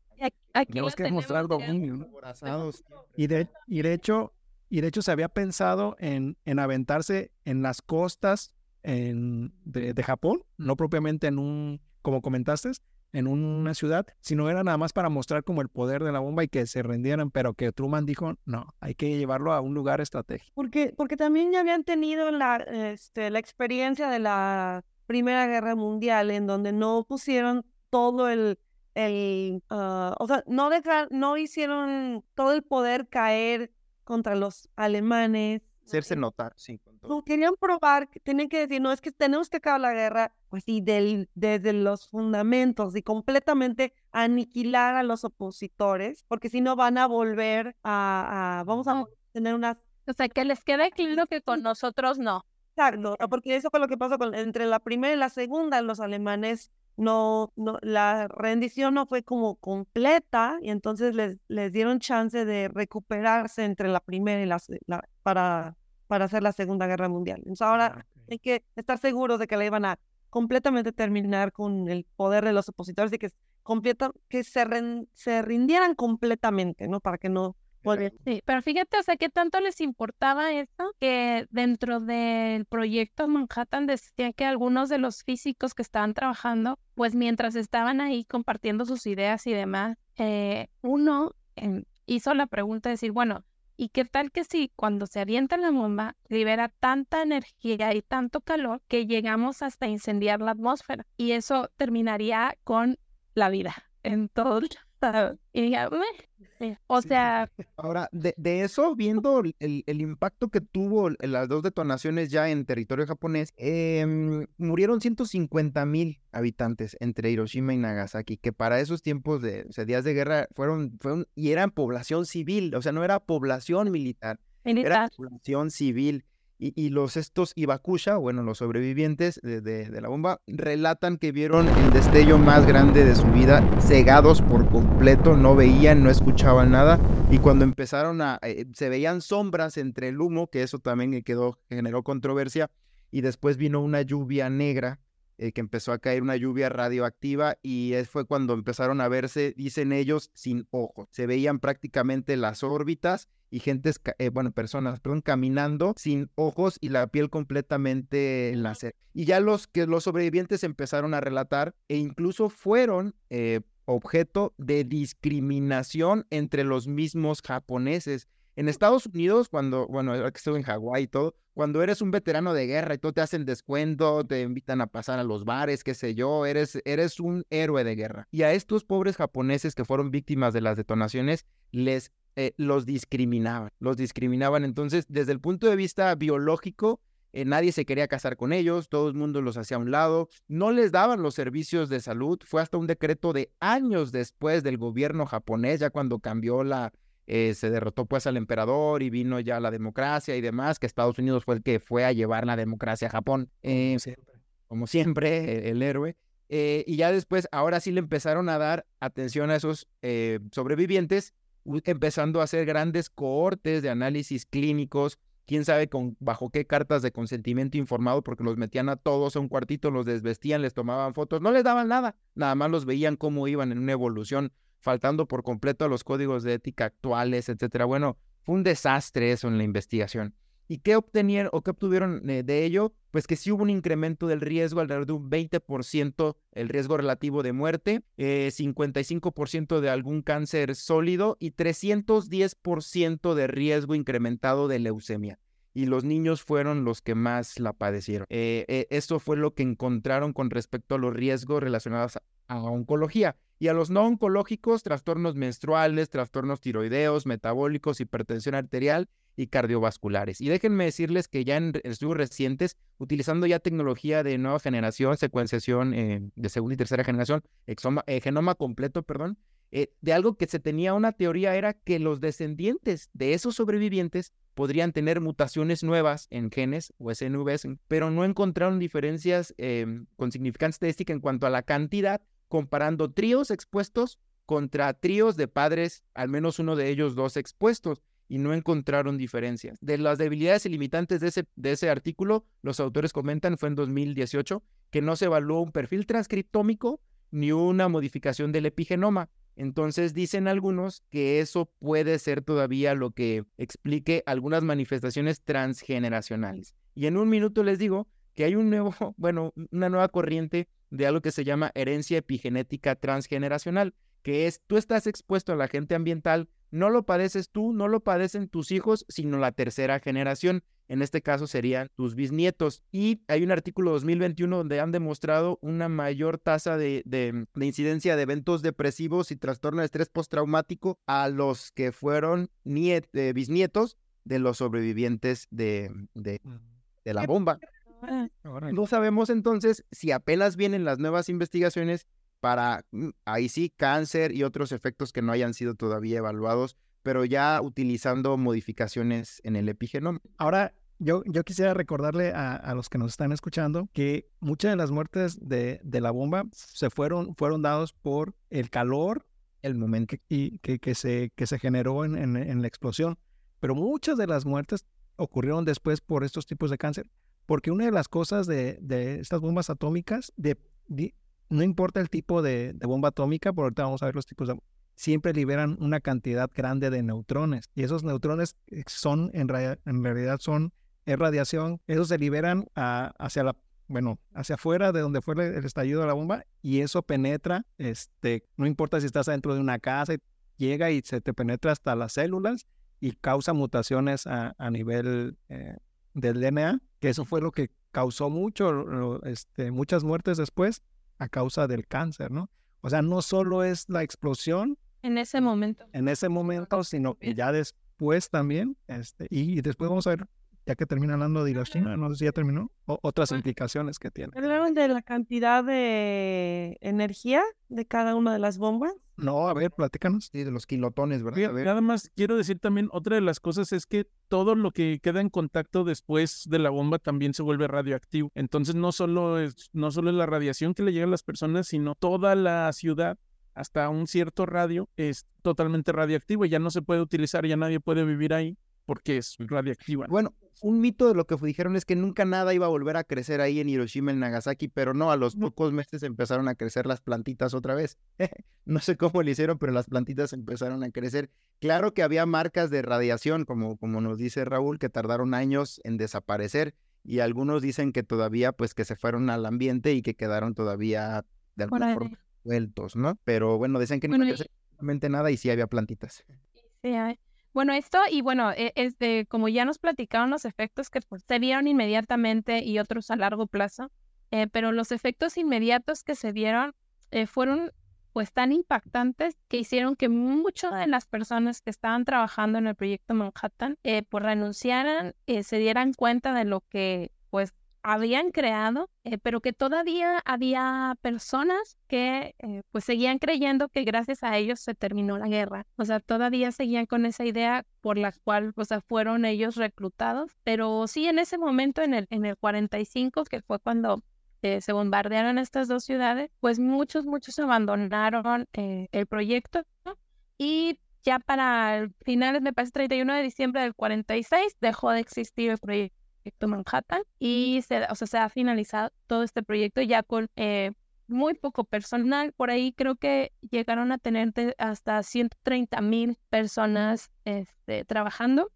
Aquí tenemos que demostrar dominio. ¿no? Y, de, y, de hecho, y de hecho se había pensado en, en aventarse en las costas en, de, de Japón, no propiamente en un, como comentaste, en una ciudad, sino era nada más para mostrar como el poder de la bomba y que se rendieran, pero que Truman dijo, no, hay que llevarlo a un lugar estratégico. Porque, porque también ya habían tenido la, este, la experiencia de la Primera Guerra Mundial, en donde no pusieron todo el, el uh, o sea, no, dejar, no hicieron todo el poder caer contra los alemanes. Hacerse notar, sí. No, querían probar, tenían que decir, no, es que tenemos que acabar la guerra, pues sí, del, desde los fundamentos y completamente aniquilar a los opositores, porque si no van a volver a, a vamos a tener una... O sea, que les quede claro que con nosotros no. Exacto, porque eso fue lo que pasó con, entre la primera y la segunda, los alemanes no, no, la rendición no fue como completa y entonces les, les dieron chance de recuperarse entre la primera y la, la para para hacer la Segunda Guerra Mundial. Entonces ahora Ah, hay que estar seguros de que la iban a completamente terminar con el poder de los opositores y que, completa, que se, ren- se rindieran completamente, ¿no? Para que no volvieran. Sí, pero fíjate, o sea, qué tanto les importaba eso, que dentro del proyecto Manhattan decían que algunos de los físicos que estaban trabajando, pues mientras estaban ahí compartiendo sus ideas y demás, eh, uno em, hizo la pregunta de decir, bueno, ¿y qué tal que si cuando se avienta la bomba libera tanta energía y tanto calor que llegamos hasta incendiar la atmósfera? Y eso terminaría con la vida en todo el Y dije, "Meh". o sea, Ahora, de, de eso, viendo el, el- impacto que tuvo las dos detonaciones ya en territorio japonés, em, murieron 150 mil habitantes entre Hiroshima y Nagasaki, que para esos tiempos de o sea, días de guerra fueron, fueron, y eran población civil, o sea, no era población militar, era militar. población civil. Y, y los estos Ibakusha, bueno, los sobrevivientes de, de- la bomba, relatan que vieron el destello más grande de su vida, cegados por completo, no veían, no escuchaban nada. Y cuando empezaron a, eh, se veían sombras entre el humo, que eso también quedó, generó controversia. Y después vino una lluvia negra, eh, que empezó a caer una lluvia radioactiva. Y es- fue cuando empezaron a verse, dicen ellos, sin ojos. Se veían prácticamente las órbitas y gentes, eh, bueno, personas, perdón, caminando sin ojos y la piel completamente láser. Y ya los que los sobrevivientes empezaron a relatar e incluso fueron eh, objeto de discriminación entre los mismos japoneses. En Estados Unidos, cuando, bueno, ahora que estuve en Hawái y todo, cuando eres un veterano de guerra y todo te hacen descuento, te invitan a pasar a los bares, qué sé yo, eres, eres un héroe de guerra. Y a estos pobres japoneses que fueron víctimas de las detonaciones, les eh, los discriminaban, los discriminaban. Entonces, desde el punto de vista biológico, eh, nadie se quería casar con ellos, todo el mundo los hacía a un lado, no les daban los servicios de salud. Fue hasta un decreto de años después del gobierno japonés, ya cuando cambió la, eh, se derrotó pues al emperador y vino ya la democracia y demás, que Estados Unidos fue el que fue a llevar la democracia a Japón. Eh, como siempre, el, el héroe. Eh, y ya después, ahora sí le empezaron a dar atención a esos eh, sobrevivientes, empezando a hacer grandes cohortes de análisis clínicos, quién sabe con, bajo qué cartas de consentimiento informado, porque los metían a todos a un cuartito, los desvestían, les tomaban fotos, no les daban nada, nada más los veían cómo iban en una evolución, faltando por completo a los códigos de ética actuales, etcétera. Bueno, Fue un desastre eso en la investigación. ¿Y qué obtenieron o qué obtuvieron eh, de ello? Pues que sí hubo un incremento del riesgo, alrededor de un 20% el riesgo relativo de muerte, 55% eh, de algún cáncer sólido y 310% de riesgo incrementado de leucemia. Y los niños fueron los que más la padecieron. Eh, esto fue lo que encontraron con respecto a los riesgos relacionados a oncología. Y a los no oncológicos, trastornos menstruales, trastornos tiroideos, metabólicos, hipertensión arterial y cardiovasculares. Y déjenme decirles que ya en estudios recientes, utilizando ya tecnología de nueva generación, secuenciación eh, de segunda y tercera generación, eh, genoma completo, perdón, eh, de algo que se tenía una teoría era que los descendientes de esos sobrevivientes podrían tener mutaciones nuevas en genes o SNVs, pero no encontraron diferencias em, con significancia estadística en cuanto a la cantidad, comparando tríos expuestos contra tríos de padres, al menos uno de ellos dos expuestos y no encontraron diferencias. De las debilidades y limitantes de ese, de ese artículo, los autores comentan, fue en 2018, que no se evaluó un perfil transcriptómico ni una modificación del epigenoma. Entonces dicen algunos que eso puede ser todavía lo que explique algunas manifestaciones transgeneracionales. Y en un minuto les digo que hay un nuevo, bueno, una nueva corriente de algo que se llama herencia epigenética transgeneracional, que es tú estás expuesto al agente ambiental no lo padeces tú, no lo padecen tus hijos, sino la tercera generación. En este caso serían tus bisnietos. Y hay un artículo 2021 donde han demostrado una mayor tasa de, incidencia de eventos depresivos y trastorno de estrés postraumático a los que fueron eh, bisnietos de los sobrevivientes de, de, de la bomba. No sabemos entonces si apenas vienen las nuevas investigaciones para, mm, ahí sí, cáncer y otros efectos que no hayan sido todavía evaluados, pero ya utilizando modificaciones en el epigenoma. Ahora, yo, yo quisiera recordarle a, los que nos están escuchando que muchas de las muertes de, de la bomba se fueron, fueron dados por el calor, el momento y que, que, se, que se generó en, en, la explosión. Pero muchas de las muertes ocurrieron después por estos tipos de cáncer. Porque una de las cosas de, estas bombas atómicas de, no importa el tipo de, bomba atómica, por ahorita vamos a ver los tipos de siempre liberan una cantidad grande de neutrones y esos neutrones eh, son en, realidad son radiación, esos se liberan hacia la bueno, hacia afuera de donde fue el estallido de la bomba y eso penetra, este, no importa si estás dentro de una casa, llega y se te penetra hasta las células y causa mutaciones a, nivel eh, del DNA, que eso fue lo que causó mucho, este, muchas muertes después a causa del cáncer, ¿no? O sea, no solo es la explosión. En ese momento. En ese momento, sino que ya después también, este, y después vamos a ver ya que termina hablando de Hiroshima, no sé si ya terminó, otras implicaciones que tiene. ¿Hablaron de la cantidad de energía de cada una de las bombas? No, a ver, platícanos. Sí, de los kilotones, ¿verdad? Nada más quiero decir también, otra de las cosas es que todo lo que queda en contacto después de la bomba también se vuelve radioactivo. Entonces no solo es, no solo es la radiación que le llega a las personas, sino toda la ciudad hasta un cierto radio es totalmente radioactivo y ya no se puede utilizar, ya nadie puede vivir ahí porque es radioactiva. Bueno, un mito de lo que dijeron es que nunca nada iba a volver a crecer ahí en Hiroshima, en Nagasaki, pero no, a los pocos meses empezaron a crecer las plantitas otra vez. no sé cómo lo hicieron, pero las plantitas empezaron a crecer. Claro que había marcas de radiación, como, como nos dice Raúl, que tardaron años en desaparecer y algunos dicen que todavía, pues que se fueron al ambiente y que quedaron todavía de alguna forma vueltos, ¿no? Pero bueno, dicen que no había nada y sí había plantitas. Sí, hay. Bueno, esto y bueno, este, como ya nos platicaron los efectos que pues, se vieron inmediatamente y otros a largo plazo, eh, pero los efectos inmediatos que se vieron eh, fueron pues tan impactantes que hicieron que muchas de las personas que estaban trabajando en el proyecto Manhattan eh, pues renunciaran, se dieran cuenta de lo que pues habían creado, eh, pero que todavía había personas que eh, pues seguían creyendo que gracias a ellos se terminó la guerra. O sea, todavía seguían con esa idea por la cual o sea, fueron ellos reclutados. Pero sí, en ese momento, en el, en el 45, que fue cuando eh, se bombardearon estas dos ciudades, pues muchos, muchos abandonaron el proyecto y ya para finales, me parece 31 de diciembre del 46, dejó de existir el proyecto proyecto Manhattan y se, o sea, se ha finalizado todo este proyecto ya con eh, muy poco personal. Por ahí creo que llegaron a tener hasta 130 mil personas este, trabajando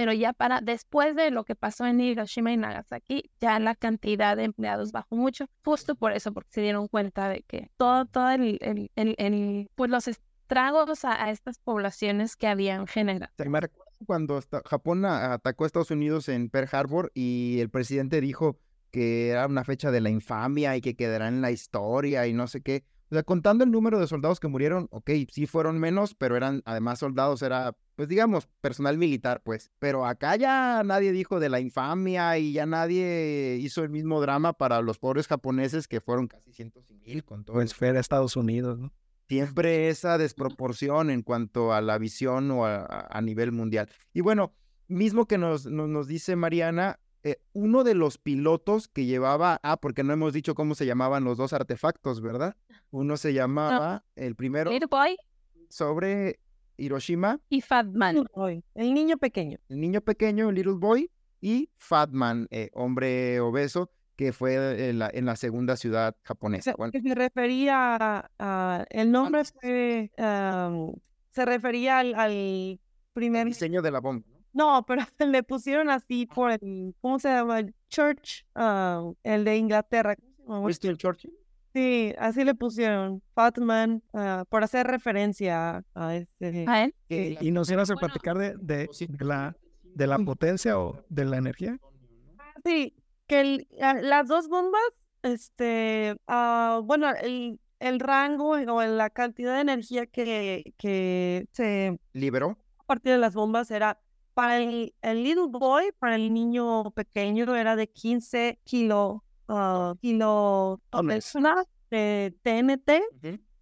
pero ya para después de lo que pasó en Hiroshima y Nagasaki, ya la cantidad de empleados bajó mucho, justo por eso, porque se dieron cuenta de que todo, todo el, el, el, pues los estragos a, estas poblaciones que habían generado. Me recuerdo cuando Japón atacó a Estados Unidos en Pearl Harbor y el presidente dijo que era una fecha de la infamia y que quedará en la historia y no sé qué. O sea, contando el número de soldados que murieron, ok, sí fueron menos, pero eran además soldados, era, pues digamos, personal militar, pues. Pero acá ya nadie dijo de la infamia y ya nadie hizo el mismo drama para los pobres japoneses que fueron casi cientos mil con todo. Pues fue Estados Unidos, ¿no? Siempre esa desproporción en cuanto a la visión o a, nivel mundial. Y bueno, mismo que nos, nos dice Mariana, eh, uno de los pilotos que llevaba, ah, porque no hemos dicho cómo se llamaban los dos artefactos, ¿verdad? Uno se llamaba, el primero, Little Boy sobre Hiroshima. Y Fatman. El niño pequeño. El niño pequeño, Little Boy, y Fatman, eh, hombre obeso, que fue en la, en la segunda ciudad japonesa. Que se refería a, el nombre fue, se refería al, al primer diseño de la bomba. No, pero le pusieron así por el, ¿cómo se llama? Church, uh, el de Inglaterra. ¿Winston Churchill? Sí, así le pusieron, Fatman, uh, por hacer referencia a este. ¿A él? ¿Y, nos ibas a platicar de, de, la, de la potencia o de la energía? Sí, que las dos bombas, este, uh, bueno, el, el rango o la cantidad de energía que, que se liberó a partir de las bombas era para el, little boy, para el niño pequeño, era de 15 kilo, uh, kilo de TNT,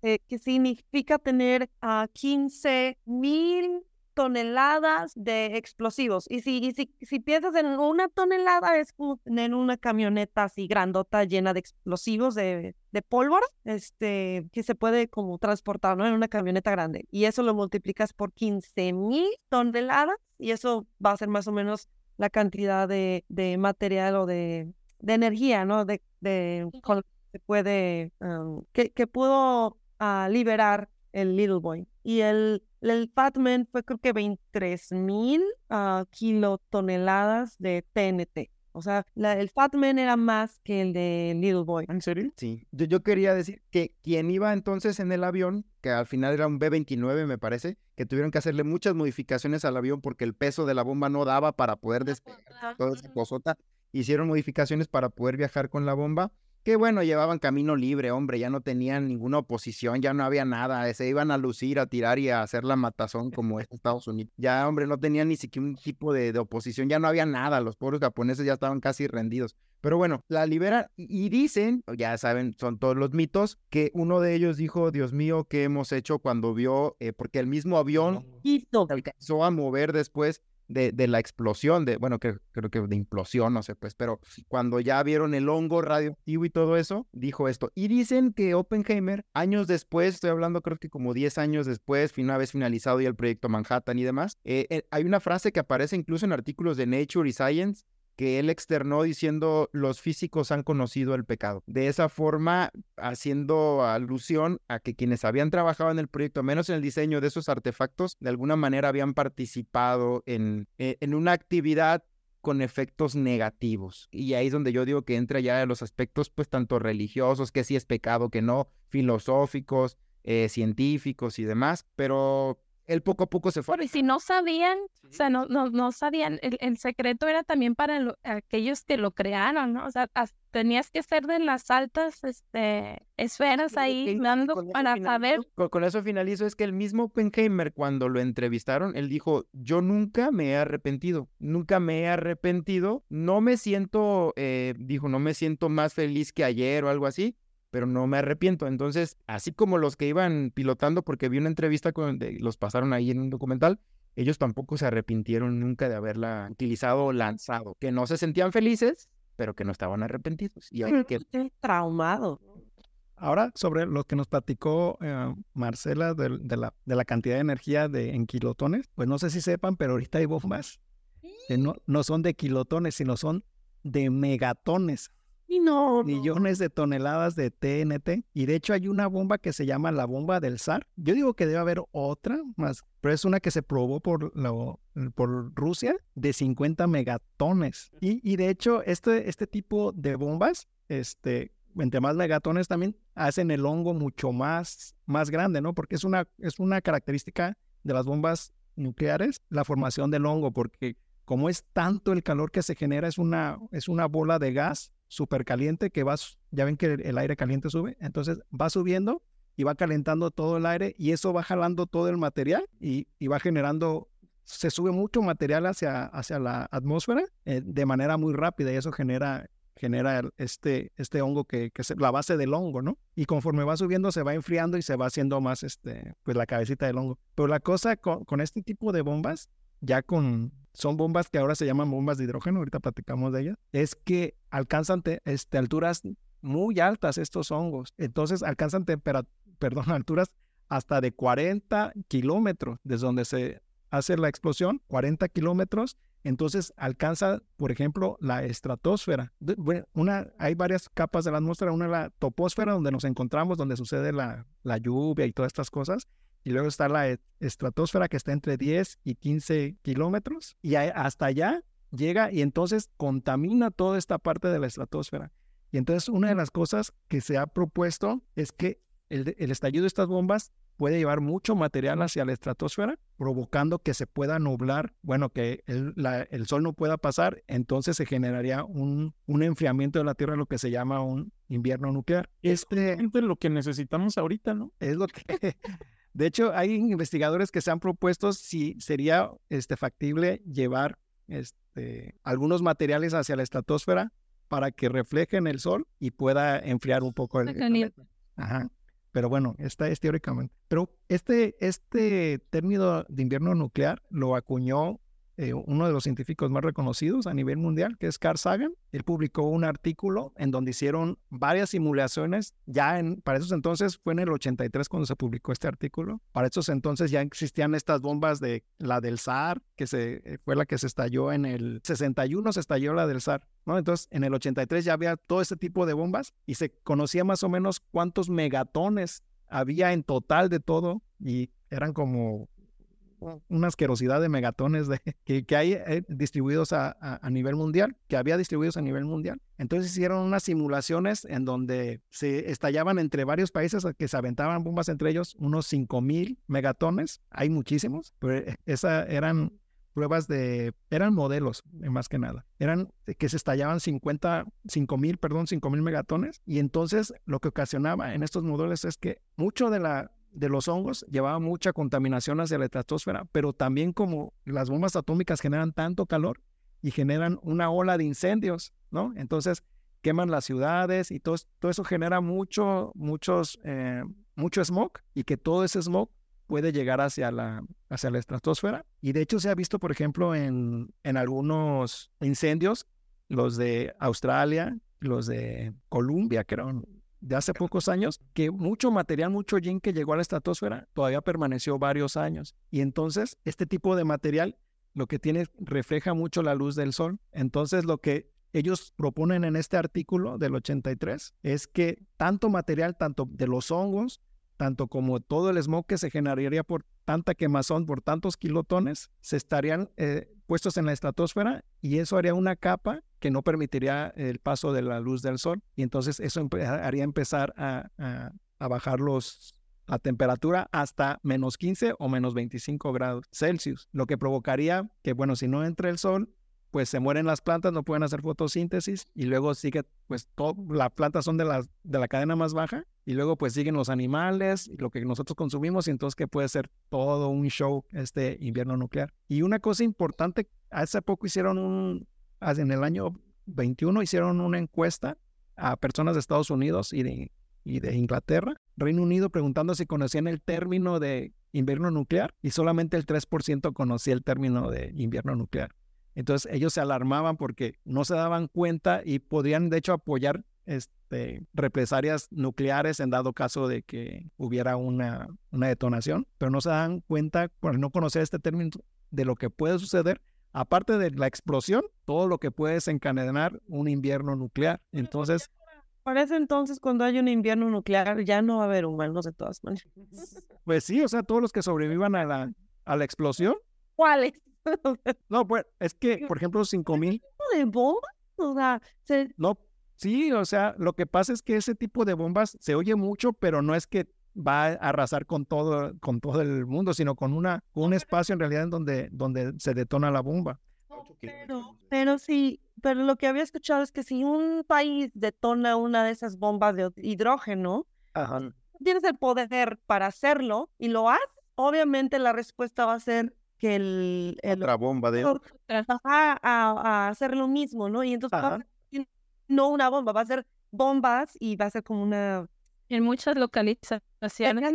eh, que significa tener a 15 mil toneladas de explosivos. Y si, si, si piensas en una tonelada, es tener una camioneta así grandota llena de explosivos de, de pólvora, este, que se puede como transportar, ¿no? En una camioneta grande. Y eso lo multiplicas por 15 mil toneladas y eso va a ser más o menos la cantidad de, de material o de, de, energía, ¿no? De, de se puede, um, que, que pudo uh, liberar el Little Boy. Y el el Fatman fue creo que 23 mil uh, kilotoneladas de TNT. O sea, el Fatman era más que el de Little Boy. ¿En serio? Sí. Yo, yo, quería decir que quien iba entonces en el avión, que al final era un B-29 me parece, que tuvieron que hacerle muchas modificaciones al avión porque el peso de la bomba no daba para poder despegar toda esa cosota. Hicieron modificaciones para poder viajar con la bomba que bueno, llevaban camino libre, hombre, ya no tenían ninguna oposición, ya no había nada, se iban a lucir, a tirar y a hacer la matazón como es Estados Unidos. Ya, hombre, no tenían ni siquiera un tipo de, oposición, ya no había nada, los pobres japoneses ya estaban casi rendidos. Pero bueno, la liberan y dicen, ya saben, son todos los mitos, que uno de ellos dijo, Dios mío, ¿qué hemos hecho cuando vio, eh, porque el mismo avión alcanzó a mover después de, de, la explosión, de, bueno, que, creo que de implosión, no sé, pues, pero cuando ya vieron el hongo radioactivo y todo eso, dijo esto. Y dicen que Oppenheimer, años después, estoy hablando creo que como 10 años después, una vez finalizado ya el proyecto Manhattan y demás, eh, eh, hay una frase que aparece incluso en artículos de Nature y Science, que él externó diciendo los físicos han conocido el pecado. De esa forma, haciendo alusión a que quienes habían trabajado en el proyecto, menos en el diseño de esos artefactos, de alguna manera habían participado en, eh, en una actividad con efectos negativos. Y ahí es donde yo digo que entra ya los aspectos, pues, tanto religiosos, que sí es pecado, que no, filosóficos, eh, científicos y demás, pero él poco a poco se fue. Pero y si no sabían, o sea, no, no, no sabían, el, secreto era también para aquellos que lo crearon, ¿no? O sea, tenías que ser de las altas este, esferas ahí, dando para saber. Con, eso finalizo, es que el mismo Oppenheimer, cuando lo entrevistaron, él dijo, yo nunca me he arrepentido, nunca me he arrepentido, no me siento, eh, dijo, no me siento más feliz que ayer o algo así, pero no me arrepiento. Entonces, así como los que iban pilotando, porque vi una entrevista con los pasaron ahí en un documental, ellos tampoco se arrepintieron nunca de haberla utilizado o lanzado, que no se sentían felices, pero que no estaban arrepentidos. Y que... traumado. Ahora, sobre lo que nos platicó eh, Marcela de, la, de, la, cantidad de energía de, en kilotones, pues no sé si sepan, pero ahorita hay bombas que no, no son de kilotones, sino son de megatones. Y no, no. millones de toneladas de TNT. Y de hecho hay una bomba que se llama la bomba del zar. Yo digo que debe haber otra más, pero es una que se probó por, la, por Rusia de 50 megatones. Y, y de hecho este, este tipo de bombas, este, entre más megatones también hacen el hongo mucho más, más grande, ¿no? Porque es una, es una característica de las bombas nucleares, la formación del hongo, porque como es tanto el calor que se genera, es una, es una bola de gas súper caliente que va, ya ven que el aire caliente sube, entonces va subiendo y va calentando todo el aire y eso va jalando todo el material y, y va generando, se sube mucho material hacia, hacia la atmósfera eh, de manera muy rápida y eso genera genera este, este hongo que, que es la base del hongo, ¿no? Y conforme va subiendo se va enfriando y se va haciendo más, este, pues la cabecita del hongo. Pero la cosa con, con este tipo de bombas, ya con, son bombas que ahora se llaman bombas de hidrógeno, ahorita platicamos de ellas, es que alcanzan este, alturas muy altas estos hongos. Entonces alcanzan perdón, alturas hasta de 40 kilómetros desde donde se hace la explosión, 40 kilómetros, entonces alcanza, por ejemplo, la estratosfera. Una, hay varias capas de la atmósfera, una la toposfera, donde nos encontramos, donde sucede la, la lluvia y todas estas cosas, y luego está la e, estratosfera que está entre 10 y 15 kilómetros, y hasta allá llega y entonces contamina toda esta parte de la estratosfera. Y entonces una de las cosas que se ha propuesto es que el, el estallido de estas bombas puede llevar mucho material hacia la estratosfera, provocando que se pueda nublar, bueno, que el, el sol no pueda pasar, entonces se generaría un, un, enfriamiento de la Tierra, lo que se llama un invierno nuclear. Este es lo que necesitamos ahorita, ¿no? Es lo que... De hecho, hay investigadores que se han propuesto si sería este, factible llevar este, algunos materiales hacia la estratosfera para que reflejen el sol y pueda enfriar un poco el... el Ajá. Pero bueno, esta es teóricamente. Pero este, este término de invierno nuclear lo acuñó eh, uno de los científicos más reconocidos a nivel mundial, que es Carl Sagan. Él publicó un artículo en donde hicieron varias simulaciones. Ya en, para esos entonces fue en el 83 cuando se publicó este artículo. Para esos entonces ya existían estas bombas de la del SAR, que se, eh, fue la que se estalló en el 61, se estalló la del SAR. Entonces en el 83 ya había todo este tipo de bombas y se conocía más o menos cuántos megatones había en total de todo y eran como una asquerosidad de megatones de, que, hay eh, distribuidos a, a, nivel mundial, que había distribuidos a nivel mundial. Entonces hicieron unas simulaciones en donde se estallaban entre varios países que se aventaban bombas entre ellos, unos 5000 megatones. Hay muchísimos, pero eh, esas eran pruebas de, eran modelos eh, más que nada, eran que se estallaban 50, 5000, perdón, 5000 megatones y entonces lo que ocasionaba en estos modelos es que mucho de la de los hongos llevaba mucha contaminación hacia la estratosfera, pero también como las bombas atómicas generan tanto calor y generan una ola de incendios, ¿no? Entonces queman las ciudades y todo, todo eso genera mucho, muchos, eh, mucho smog y que todo ese smog puede llegar hacia la, hacia la estratosfera. Y de hecho se ha visto, por ejemplo, en, en algunos incendios, los de Australia, los de Colombia, eran de hace pocos años, que mucho material, mucho yin que llegó a la estratosfera todavía permaneció varios años. Y entonces, este tipo de material lo que tiene refleja mucho la luz del sol. Entonces, lo que ellos proponen en este artículo del 83 es que tanto material, tanto de los hongos, tanto como todo el smog que se generaría por tanta quemazón, por tantos kilotones, se estarían eh, puestos en la estratosfera y eso haría una capa que no permitiría el paso de la luz del sol y entonces eso haría empezar a, a, bajar los, la temperatura hasta menos 15 o menos 25 grados Celsius, lo que provocaría que, bueno, si no entra el sol, pues se mueren las plantas, no pueden hacer fotosíntesis y luego sigue, pues las plantas son de la, de la cadena más baja y luego pues siguen los animales, lo que nosotros consumimos y entonces que puede ser todo un show este invierno nuclear. Y una cosa importante, hace poco hicieron un, en el año 21 hicieron una encuesta a personas de Estados Unidos y de, y de Inglaterra, Reino Unido, preguntando si conocían el término de invierno nuclear y solamente el 3% conocía el término de invierno nuclear. Entonces ellos se alarmaban porque no se daban cuenta y podían de hecho apoyar este, represalias nucleares en dado caso de que hubiera una, una detonación, pero no se dan cuenta por no conocer este término de lo que puede suceder aparte de la explosión, todo lo que puede desencadenar un invierno nuclear. Entonces, Para ese entonces, cuando hay un invierno nuclear, ya no va a haber humanos de todas maneras. pues sí, o sea, todos los que sobrevivan a la, a la explosión. ¿Cuáles? No, pues es que, por ejemplo, 5000, de bombas? O sea, se- no, sí, o sea, lo que pasa es que ese tipo de bombas se oye mucho, pero no es que va a arrasar con todo, con todo el mundo, sino con una, con un espacio en realidad en donde, donde se detona la bomba. pero, pero sí, pero lo que había escuchado es que si un país detona una de esas bombas de hidrógeno, Ajá. tienes el poder para hacerlo y lo haces, obviamente la respuesta va a ser que el, el Otra bomba de... va a, a hacer lo mismo, ¿no? Y entonces va a ser no una bomba, va a ser bombas y va a ser como una En muchas localizaciones.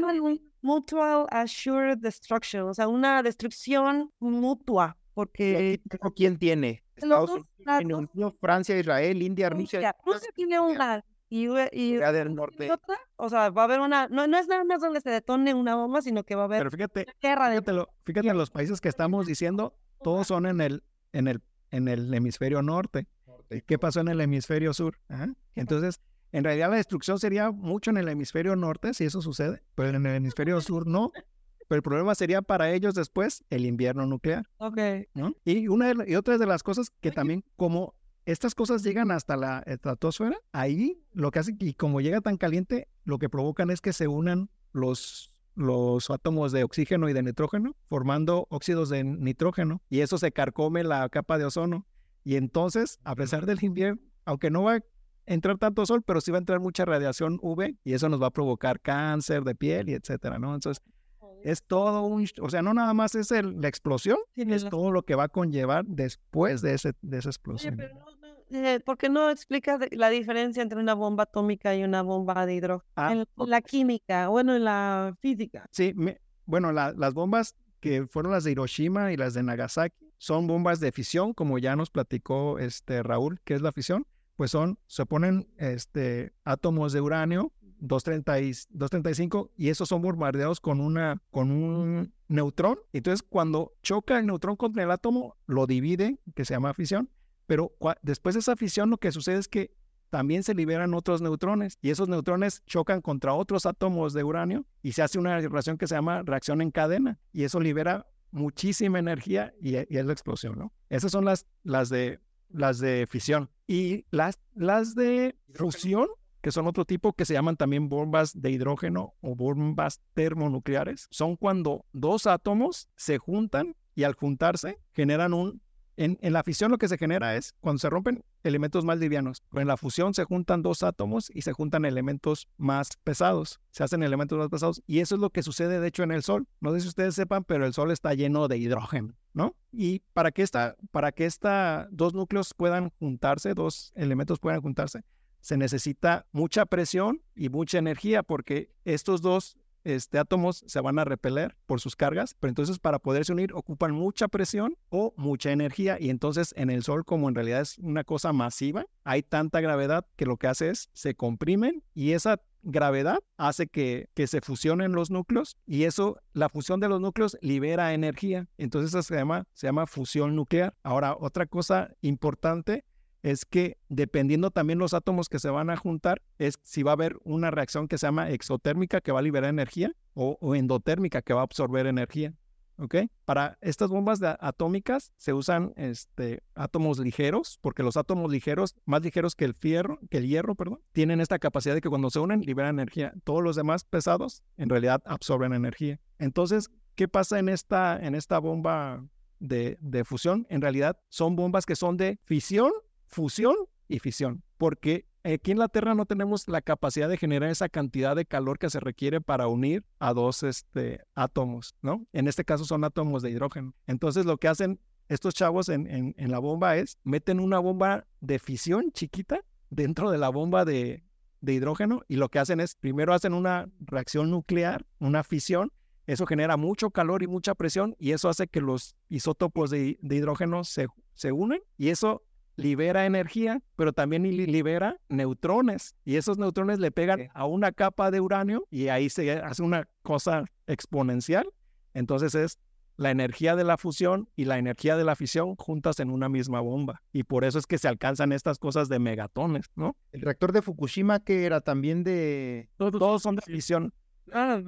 mutual assured destruction, o sea, una destrucción mutua, porque ¿Quién tiene? Estados dos Unidos, Reino lados. Unido, Francia, Israel, India, Rusia. Rusia, Rusia tiene una y, y, del y Norte. otra, o sea, va a haber una, no, no es nada más donde se detone una bomba, sino que va a haber Pero fíjate, guerra de fíjate, lo- fíjate en los países que estamos diciendo, todos son en el, en el, en el hemisferio norte. ¿Y qué pasó en el hemisferio sur? Ajá. Entonces, en realidad la destrucción sería mucho en el hemisferio norte, si eso sucede, pero en el hemisferio sur no. Pero el problema sería para ellos después el invierno nuclear, Ok. ¿no? Y una de y otra de las cosas que también como estas cosas llegan hasta la estratosfera, ahí lo que hace y como llega tan caliente, lo que provocan es que se unan los los átomos de oxígeno y de nitrógeno, formando óxidos de nitrógeno, y eso se carcome la capa de ozono. Y entonces, a pesar del invierno, aunque no va a entrar tanto sol, pero sí va a entrar mucha radiación UV, y eso nos va a provocar cáncer de piel y etcétera, ¿no? Entonces, es todo un, o sea, no nada más es el- la explosión, es la- todo lo que va a conllevar después de, ese, de esa Oye, explosión. pero no, no, eh, ¿por qué no explicas la diferencia entre una bomba atómica y una bomba de hidrógeno? Ah, en la química, bueno, en la física. Sí, me- bueno, la- las bombas que fueron las de Hiroshima y las de Nagasaki son bombas de fisión, como ya nos platicó este Raúl, ¿qué es la fisión? Pues son, se ponen este, átomos de uranio 230 y- 235 y esos son bombardeados con, una, con un neutrón. Entonces, cuando choca el neutrón contra el átomo, lo divide, que se llama fisión, pero después de esa fisión lo que sucede es que también se liberan otros neutrones y esos neutrones chocan contra otros átomos de uranio y se hace una reacción que se llama reacción en cadena y eso libera muchísima energía y, y es la explosión, ¿no? Esas son las, las, de, las de fisión. Y las, las de fusión, que son otro tipo que se llaman también bombas de hidrógeno o bombas termonucleares, son cuando dos átomos se juntan y al juntarse generan un... En, en la fisión lo que se genera es cuando se rompen elementos más livianos, pero en la fusión se juntan dos átomos y se juntan elementos más pesados, se hacen elementos más pesados y eso es lo que sucede de hecho en el Sol. No sé si ustedes sepan, pero el Sol está lleno de hidrógeno, ¿no? Y para que esta, para que esta dos núcleos puedan juntarse, dos elementos puedan juntarse, se necesita mucha presión y mucha energía porque estos dos este, átomos se van a repeler por sus cargas, pero entonces para poderse unir ocupan mucha presión o mucha energía y entonces en el Sol como en realidad es una cosa masiva, hay tanta gravedad que lo que hace es se comprimen y esa gravedad hace que, que se fusionen los núcleos y eso, la fusión de los núcleos libera energía, entonces eso se llama, se llama fusión nuclear. Ahora, otra cosa importante es que dependiendo también los átomos que se van a juntar, es si va a haber una reacción que se llama exotérmica que va a liberar energía o, endotérmica que va a absorber energía. ¿Ok? Para estas bombas atómicas se usan este, átomos ligeros, porque los átomos ligeros, más ligeros que el fierro, que el hierro, perdón, tienen esta capacidad de que cuando se unen liberan energía. Todos los demás pesados en realidad absorben energía. Entonces, ¿qué pasa en esta, en esta bomba de, de fusión? En realidad son bombas que son de fisión fusión y fisión, porque aquí en la Tierra no tenemos la capacidad de generar esa cantidad de calor que se requiere para unir a dos este, átomos, ¿no? En este caso son átomos de hidrógeno. Entonces lo que hacen estos chavos en, en- la bomba es, meten una bomba de fisión chiquita dentro de la bomba de, de hidrógeno y lo que hacen es, primero hacen una reacción nuclear, una fisión, eso genera mucho calor y mucha presión y eso hace que los isótopos de, de hidrógeno se, se unen y eso libera energía, pero también li- libera neutrones y esos neutrones le pegan a una capa de uranio y ahí se hace una cosa exponencial. Entonces es la energía de la fusión y la energía de la fisión juntas en una misma bomba. Y por eso es que se alcanzan estas cosas de megatones, ¿no? El reactor de Fukushima, que era también de... Todos, son de fisión. Ah,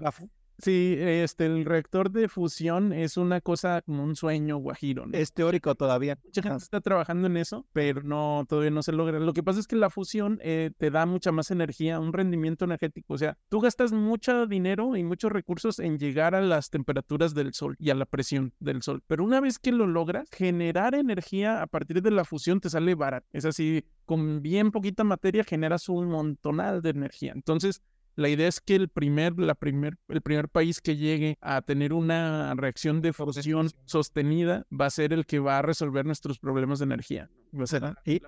Sí, este, el reactor de fusión es una cosa como un sueño guajiro. ¿no? Es teórico todavía. Mucha gente está trabajando en eso, pero no, todavía no se logra. Lo que pasa es que la fusión eh, te da mucha más energía, un rendimiento energético. O sea, tú gastas mucho dinero y muchos recursos en llegar a las temperaturas del sol y a la presión del sol. Pero una vez que lo logras, generar energía a partir de la fusión te sale barato. Es así, con bien poquita materia generas un montonal de energía. Entonces, la idea es que el primer, la primer, el primer país que llegue a tener una reacción de fusión sostenida va a ser el que va a resolver nuestros problemas de energía. Va a ser y,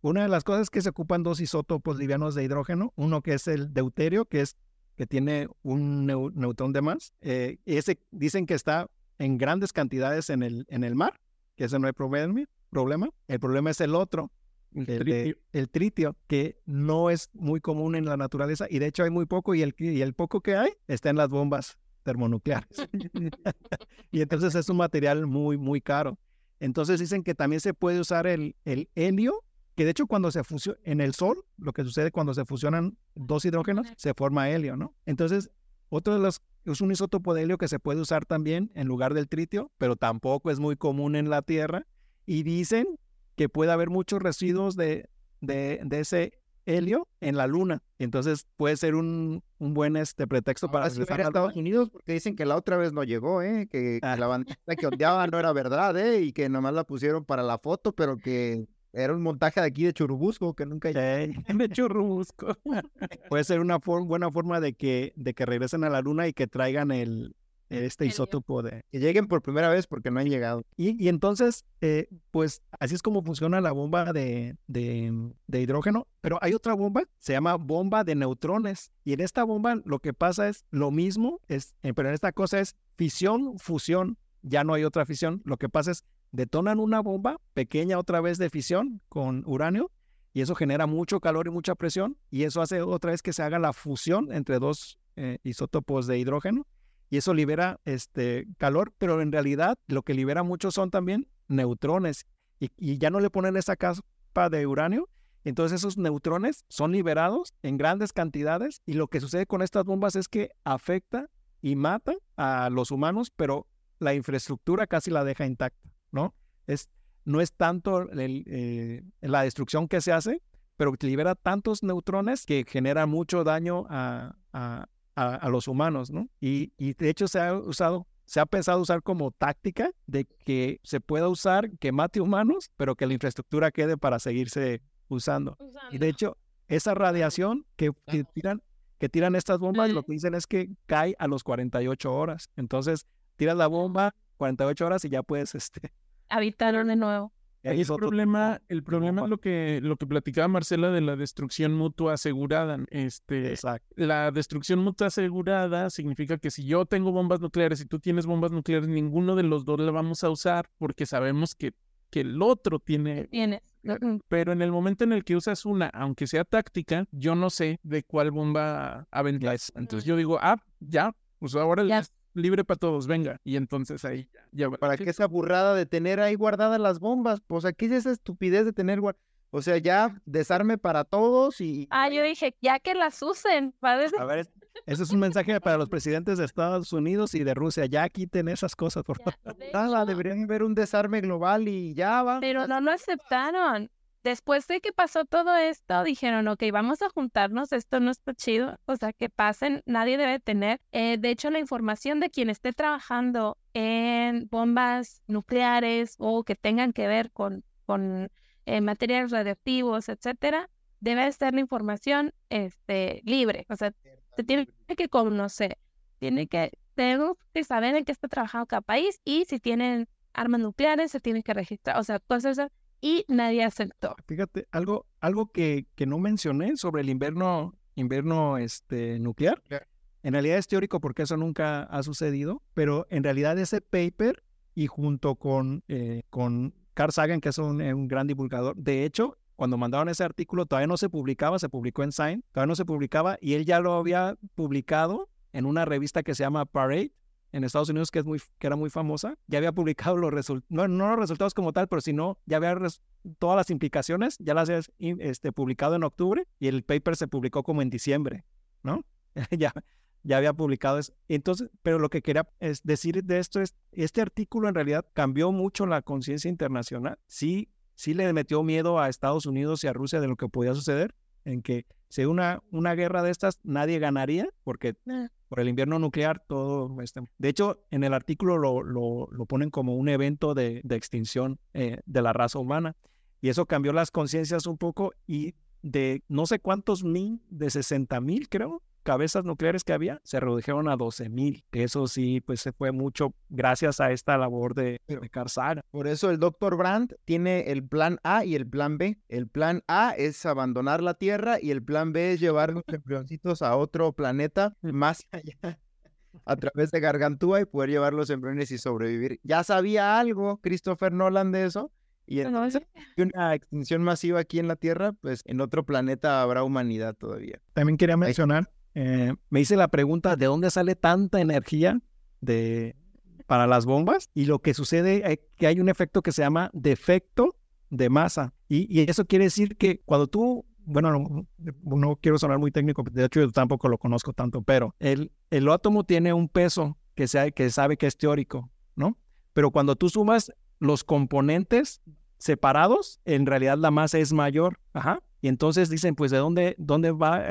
una de las cosas es que se ocupan dos isótopos livianos de hidrógeno, uno que es el deuterio, que es que tiene un neutrón de más. Eh, ese dicen que está en grandes cantidades en el, en el mar, que ese no hay problema. El problema es el otro, el, tritio. que no es muy común en la naturaleza y de hecho hay muy poco y el, y el poco que hay está en las bombas termonucleares. y entonces es un material muy, muy caro. Entonces dicen que también se puede usar el, el helio, que de hecho cuando se fusiona en el sol, lo que sucede cuando se fusionan dos hidrógenos, se forma helio, ¿no? Entonces, otro de los es un isótopo de helio que se puede usar también en lugar del tritio, pero tampoco es muy común en la Tierra. Y dicen que puede haber muchos residuos de, de, ese helio en la luna. Entonces puede ser un, un buen este pretexto para regresar a Estados Unidos porque dicen que la otra vez no llegó, ¿eh? que, ah. la bandera que ondeaba no era verdad ¿eh? y que nomás la pusieron para la foto, pero que era un montaje de aquí de Churubusco que nunca llegó. de Churubusco. puede ser una buena forma de que, de que regresen a la luna y que traigan el, este isótopo de... Que lleguen por primera vez porque no han llegado. Y, entonces, eh, pues así es como funciona la bomba de, de, hidrógeno. Pero hay otra bomba, se llama bomba de neutrones. Y en esta bomba lo que pasa es lo mismo, es, eh, pero en esta cosa es fisión, fusión. Ya no hay otra fisión. Lo que pasa es, detonan una bomba pequeña otra vez de fisión con uranio y eso genera mucho calor y mucha presión y eso hace otra vez que se haga la fusión entre dos eh, isótopos de hidrógeno y eso libera este calor, pero en realidad lo que libera mucho son también neutrones y, ya no le ponen esa capa de uranio. Entonces esos neutrones son liberados en grandes cantidades y lo que sucede con estas bombas es que afecta y mata a los humanos, pero la infraestructura casi la deja intacta, ¿no? Es, no es tanto eh, la destrucción que se hace, pero libera tantos neutrones que genera mucho daño a, a, los humanos, ¿no? Y, de hecho se ha usado, se ha pensado usar como táctica de que se pueda usar que mate humanos, pero que la infraestructura quede para seguirse usando. Y de hecho, esa radiación que, tiran, que tiran estas bombas, lo que dicen es que cae a los 48 horas. Entonces, tiras la bomba 48 horas y ya puedes, este... Habitar de nuevo. El problema, el problema es lo que, lo que platicaba Marcela de la destrucción mutua asegurada. Este, La destrucción mutua asegurada significa que si yo tengo bombas nucleares y tú tienes bombas nucleares, ninguno de los dos la vamos a usar porque sabemos que, que el otro tiene. Tienes. Pero en el momento en el que usas una, aunque sea táctica, yo no sé de cuál bomba aventar. Entonces yo digo, ah, ya, pues ahora ya libre para todos, venga. Y entonces ahí ya. ¿Para qué esa burrada de tener ahí guardadas las bombas? Pues aquí es esa estupidez de tener O sea, ya desarme para todos y. Ah, yo dije, ya que las usen. A ver, ese es un mensaje para los presidentes de Estados Unidos y de Rusia. Ya quiten esas cosas, por favor. Nada, deberían haber un desarme global y ya va. Pero no lo aceptaron después de que pasó todo esto, dijeron, ok, vamos a juntarnos, esto no está chido, o sea, que pasen, nadie debe tener. Eh, de hecho, la información de quien esté trabajando en bombas nucleares o que tengan que ver con, con eh, materiales radioactivos, etcétera, debe estar la información este, libre, o sea, se tiene que conocer, tiene que, tenemos que saber en qué está trabajando cada país y si tienen armas nucleares, se tiene que registrar, o sea, cosas y nadie aceptó. Fíjate, algo, algo que, que no mencioné sobre el invierno, invierno este, nuclear. En realidad es teórico porque eso nunca ha sucedido, pero en realidad ese paper y junto con, eh, con Carl Sagan, que es un, un, gran divulgador, de hecho, cuando mandaron ese artículo todavía no se publicaba, se publicó en Science, todavía no se publicaba y él ya lo había publicado en una revista que se llama Parade, en Estados Unidos que, es muy, que era muy famosa, ya había publicado los resultados, no, no, los resultados como tal, pero sino ya había todas las implicaciones, ya las había este, publicado en octubre y el paper se publicó como en diciembre, ¿no? ya, ya había publicado eso. Entonces, pero lo que quería es decir de esto es, este artículo en realidad cambió mucho la conciencia internacional. Sí, sí le metió miedo a Estados Unidos y a Rusia de lo que podía suceder, en que si una, una guerra de estas nadie ganaría, porque ah. Por el invierno nuclear todo... Este, de hecho, en el artículo lo, lo, lo ponen como un evento de, de extinción eh, de la raza humana. Y eso cambió las conciencias un poco y de no sé cuántos mil, de 60 mil creo, cabezas nucleares que había se redujeron a 12 mil. Eso sí, pues se fue mucho gracias a esta labor de, de Por eso el doctor Brandt tiene el plan A y el plan B. El plan A es abandonar la Tierra y el plan B es llevar los embrioncitos a otro planeta más allá a través de Gargantúa y poder llevar los embriones y sobrevivir. Ya sabía algo Christopher Nolan de eso. Y entonces, una extinción masiva aquí en la Tierra, pues en otro planeta habrá humanidad todavía. También quería mencionar eh, me hice la pregunta de dónde sale tanta energía de, para las bombas y lo que sucede es que hay un efecto que se llama defecto de masa y, eso quiere decir que cuando tú, bueno, no, quiero sonar muy técnico, de hecho yo tampoco lo conozco tanto, pero el, el átomo tiene un peso que, se, que sabe que es teórico, ¿no? Pero cuando tú sumas los componentes separados, en realidad la masa es mayor, ajá. Y entonces dicen, pues, ¿de dónde, dónde va?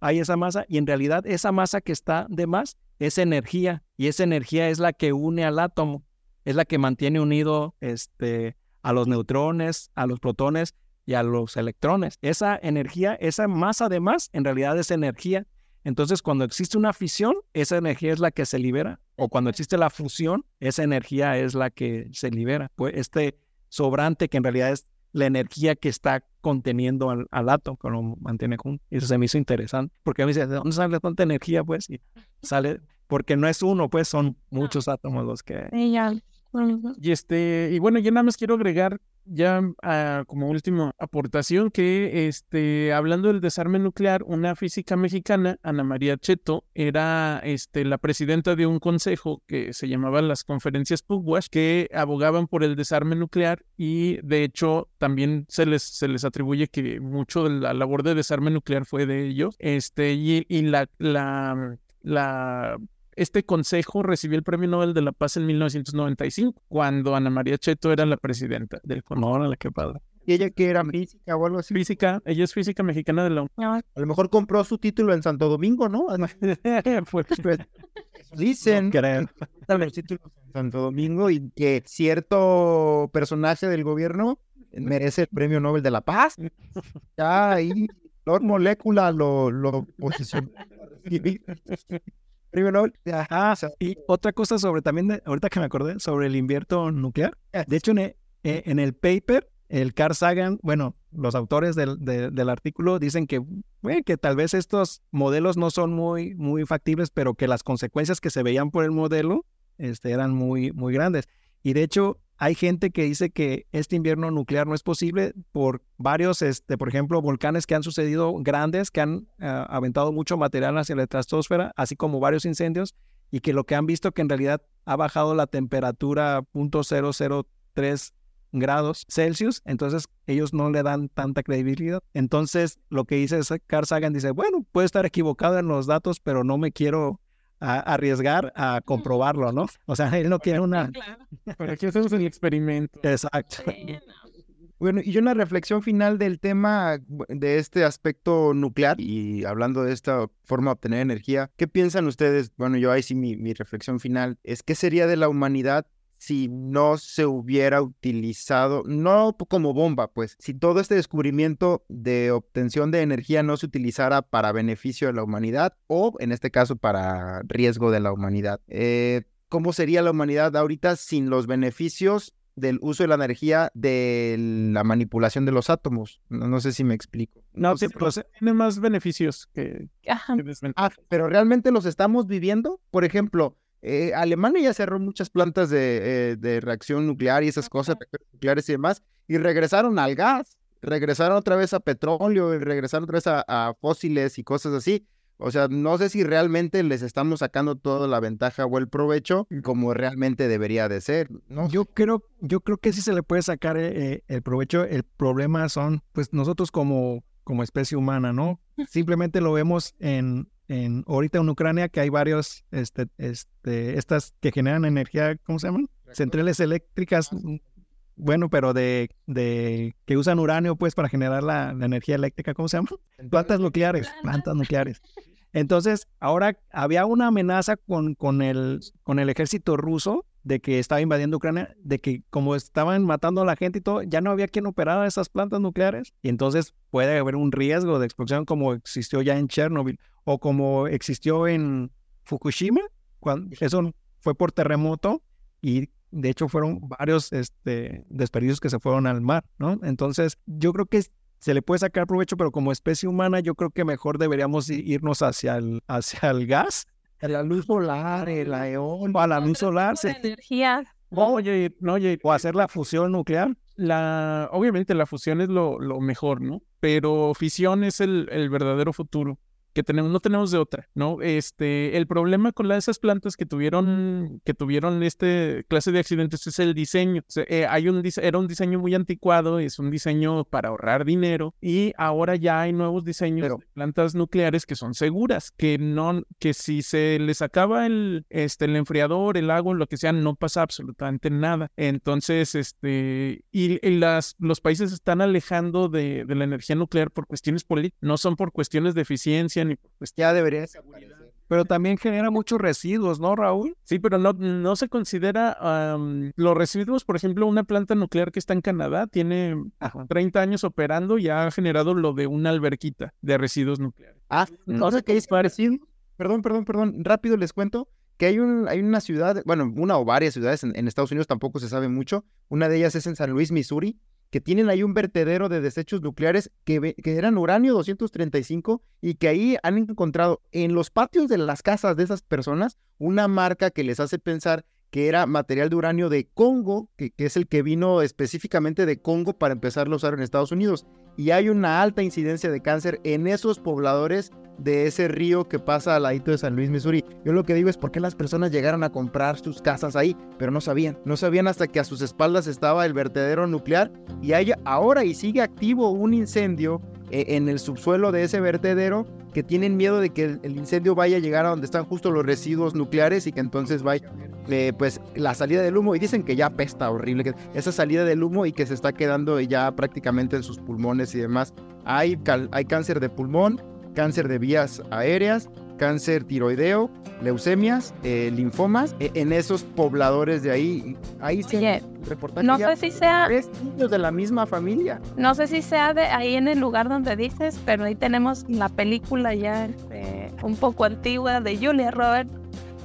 Hay esa masa y en realidad esa masa que está de más es energía y esa energía es la que une al átomo, es la que mantiene unido este, a los neutrones, a los protones y a los electrones. Esa energía, esa masa de más, en realidad es energía. Entonces, cuando existe una fisión, esa energía es la que se libera, o cuando existe la fusión, esa energía es la que se libera. Pues este sobrante que en realidad es la energía que está conteniendo al, al átomo, que lo mantiene junto. Y eso se me hizo interesante, porque a mí me dice, ¿de dónde sale tanta energía? Pues, y sale, porque no es uno, pues son muchos átomos los que... Y este, y bueno, yo nada más quiero agregar ya ah, como última aportación que este hablando del desarme nuclear, una física mexicana, Ana María Cheto, era este la presidenta de un consejo que se llamaba las conferencias Pugwash que abogaban por el desarme nuclear y de hecho también se les se les atribuye que mucho de la labor de desarme nuclear fue de ellos. Este y, y la la la este consejo recibió el Premio Nobel de la Paz en 1995, cuando Ana María Cheto era la presidenta del consejo. la qué padre. ¿Y ella que era física o algo así? Física, ella es física mexicana de la A lo mejor compró su título en Santo Domingo, ¿no? pues, pues dicen. el título en Santo Domingo y que cierto personaje del gobierno merece el Premio Nobel de la Paz. Ya ahí Lord Molécula lo, lo posicionó. y otra cosa sobre también, ahorita que me acordé, sobre el invierno nuclear. De hecho, en el, e, en el paper, el Carl Sagan, bueno, los autores del, del artículo dicen que, que tal vez estos modelos no son muy, muy factibles, pero que las consecuencias que se veían por el modelo este, eran muy, muy grandes. Y de hecho, hay gente que dice que este invierno nuclear no es posible por varios, este, por ejemplo, volcanes que han sucedido grandes, que han ah, aventado mucho material hacia la estratosfera, así como varios incendios, y que lo que han visto que en realidad ha bajado la temperatura a 0.003 grados Celsius, entonces ellos no le dan tanta credibilidad. Entonces, lo que dice Carl Sagan dice, bueno, puede estar equivocado en los datos, pero no me quiero a arriesgar a comprobarlo, ¿no? O sea, él no quiere una... Pero aquí hacemos el experimento. Exacto. Bueno, y una reflexión final del tema de este aspecto nuclear y hablando de esta forma de obtener energía, ¿qué piensan ustedes? Bueno, yo ahí sí mi, mi reflexión final es qué sería de la humanidad si no se hubiera utilizado, no como bomba, pues, si todo este descubrimiento de obtención de energía no se utilizara para beneficio de la humanidad o, en este caso, para riesgo de la humanidad. Eh, ¿Cómo sería la humanidad ahorita sin los beneficios del uso de la energía de la manipulación de los átomos? No, sé si me explico. No, sí, pero tiene más beneficios que, Ah, pero realmente los estamos viviendo. Por ejemplo, eh, Alemania ya cerró muchas plantas de, eh, reacción nuclear y esas cosas, nucleares y demás, y regresaron al gas, regresaron otra vez a petróleo, y regresaron otra vez a, fósiles y cosas así. O sea, no sé si realmente les estamos sacando toda la ventaja o el provecho como realmente debería de ser, ¿no? Yo creo, yo creo que sí se le puede sacar eh, el provecho. El problema son, pues nosotros como, como especie humana, ¿no? Simplemente lo vemos en, en ahorita en Ucrania que hay varios, este, este, estas que generan energía, ¿cómo se llaman? Centrales eléctricas bueno, pero de, de que usan uranio pues para generar la, la energía eléctrica, ¿cómo se llama? Plantas nucleares, plantas nucleares. Entonces, ahora había una amenaza con, con, el, con el ejército ruso de que estaba invadiendo Ucrania, de que como estaban matando a la gente y todo, ya no había quien operara esas plantas nucleares y entonces puede haber un riesgo de explosión como existió ya en Chernobyl o como existió en Fukushima, cuando eso fue por terremoto y de hecho fueron varios este, desperdicios que se fueron al mar, ¿no? Entonces, yo creo que se le puede sacar provecho, pero como especie humana yo creo que mejor deberíamos irnos hacia el, hacia el gas, la luz solar, el eón, a la luz solar. Se... energía. Oye, no, oye, o hacer la fusión nuclear. La, obviamente la fusión es lo, lo mejor, ¿no? Pero fisión es el, el verdadero futuro que tenemos, no tenemos de otra, ¿no? Este, el problema con esas plantas que tuvieron, que tuvieron este clase de accidentes es el diseño. Eh, hay un, era un diseño muy anticuado, es un diseño para ahorrar dinero y ahora ya hay nuevos diseños de plantas nucleares que son seguras, que no, que si se les acaba el, este, el enfriador, el agua, lo que sea, no pasa absolutamente nada. Entonces, este, y, las, los países están alejando de, de la energía nuclear por cuestiones políticas, no son por cuestiones de eficiencia pues ya debería Pero también genera muchos residuos, ¿no, Raúl? Sí, pero no, no se considera los residuos, por ejemplo, una planta nuclear que está en Canadá tiene 30 años operando y ha generado lo de una alberquita de residuos nucleares. Ah, no sé qué es parecido. Perdón, perdón, perdón. Rápido les cuento que hay, un, hay una ciudad, bueno, una o varias ciudades en, en Estados Unidos, tampoco se sabe mucho. Una de ellas es en San Luis, Missouri, que tienen ahí un vertedero de desechos nucleares que, que, eran uranio 235 y que ahí han encontrado en los patios de las casas de esas personas una marca que les hace pensar que era material de uranio de Congo, que, que es el que vino específicamente de Congo para empezarlo a usar en Estados Unidos. Y hay una alta incidencia de cáncer en esos pobladores de ese río que pasa al ladito de San Luis, Missouri. Yo lo que digo es por qué las personas llegaron a comprar sus casas ahí, pero no sabían. No sabían hasta que a sus espaldas estaba el vertedero nuclear y hay ahora y sigue activo un incendio en el subsuelo de ese vertedero que tienen miedo de que el, incendio vaya a llegar a donde están justo los residuos nucleares y que entonces vaya eh, pues la salida del humo. Y dicen que ya pesta horrible que esa salida del humo y que se está quedando ya prácticamente en sus pulmones y demás. Hay, hay cáncer de pulmón cáncer de vías aéreas, cáncer tiroideo, leucemias, eh, linfomas, e, en esos pobladores de ahí. Ahí sí no sé si sea tres niños de la misma familia. No sé si sea de ahí en el lugar donde dices, pero ahí tenemos la película ya este, un poco antigua de Julia Roberts.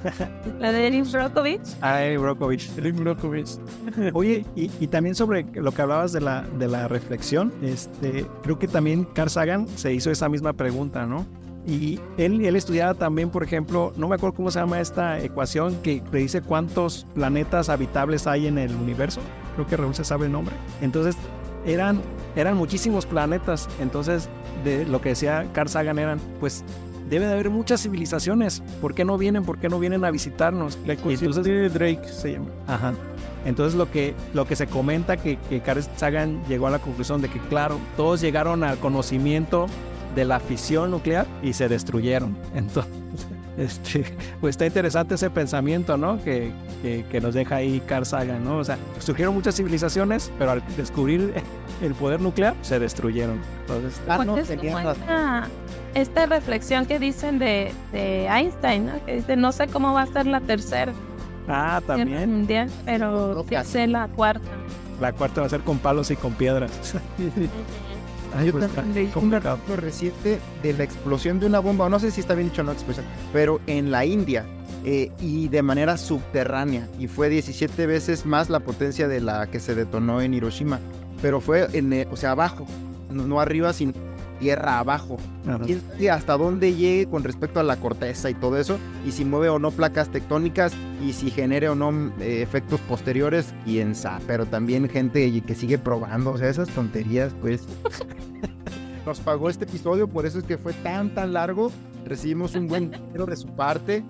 La de Erin Brockovich. Ah, Erin Brockovich. Erin Brockovich. Oye, y, y, también sobre lo que hablabas de la, de la reflexión, este, creo que también Carl Sagan se hizo esa misma pregunta, ¿no? Y él, él estudiaba también, por ejemplo, no me acuerdo cómo se llama esta ecuación que dice cuántos planetas habitables hay en el universo. Creo que Raúl se sabe el nombre. Entonces, eran, eran muchísimos planetas. Entonces, de lo que decía Carl Sagan eran, pues, debe de haber muchas civilizaciones. ¿Por qué no vienen? ¿Por qué no vienen a visitarnos? La ecuación de Drake se llama. Ajá. Entonces lo que, lo que se comenta que, que Carl Sagan llegó a la conclusión de que, claro, todos llegaron al conocimiento de la fisión nuclear y se destruyeron. Entonces, este, pues está interesante ese pensamiento, ¿no? Que, que, nos deja ahí Carl Sagan, ¿no? O sea, surgieron muchas civilizaciones, pero al descubrir el poder nuclear, se destruyeron. Entonces, ah, no, esta, esta, reflexión que dicen de, de Einstein, ¿no? Que dice, no sé cómo va a ser la tercera. Ah, también. Mundial, pero ya sé la cuarta. La cuarta va a ser con palos y con piedras. Ah, yo pues, también leí un artículo reciente de la explosión de una bomba, no sé si está bien dicho o no explosión, pero en la India eh, y de manera subterránea y fue 17 veces más la potencia de la que se detonó en Hiroshima, pero fue en, eh, o sea, abajo, no arriba, sino tierra abajo. Y hasta dónde llegue con respecto a la corteza y todo eso, y si mueve o no placas tectónicas, y si genere o no eh, efectos posteriores, quién sabe. Pero también gente que sigue probando, o sea, esas tonterías, pues. Nos pagó este episodio, por eso es que fue tan, tan largo. recibimos un buen dinero de su parte,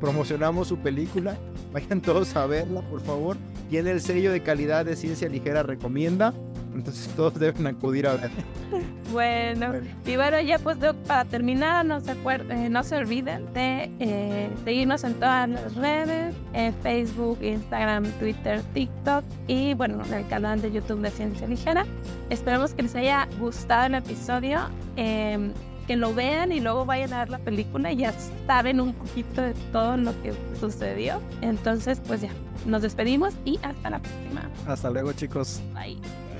promocionamos su película, vayan todos a verla, por favor. Tiene el sello de calidad de Ciencia Ligera Recomienda, entonces todos deben acudir a ver. Bueno, y bueno, ya pues para terminar, no se, eh, no se olviden de eh, seguirnos en todas las redes, en Facebook, Instagram, Twitter, TikTok y bueno, en el canal de YouTube de Ciencia Ligera. Esperamos que les haya gustado el episodio. Em, que lo vean y luego vayan a ver la película y ya saben un poquito de todo lo que sucedió. Entonces, pues ya, nos despedimos y hasta la próxima. Hasta luego, chicos. Bye.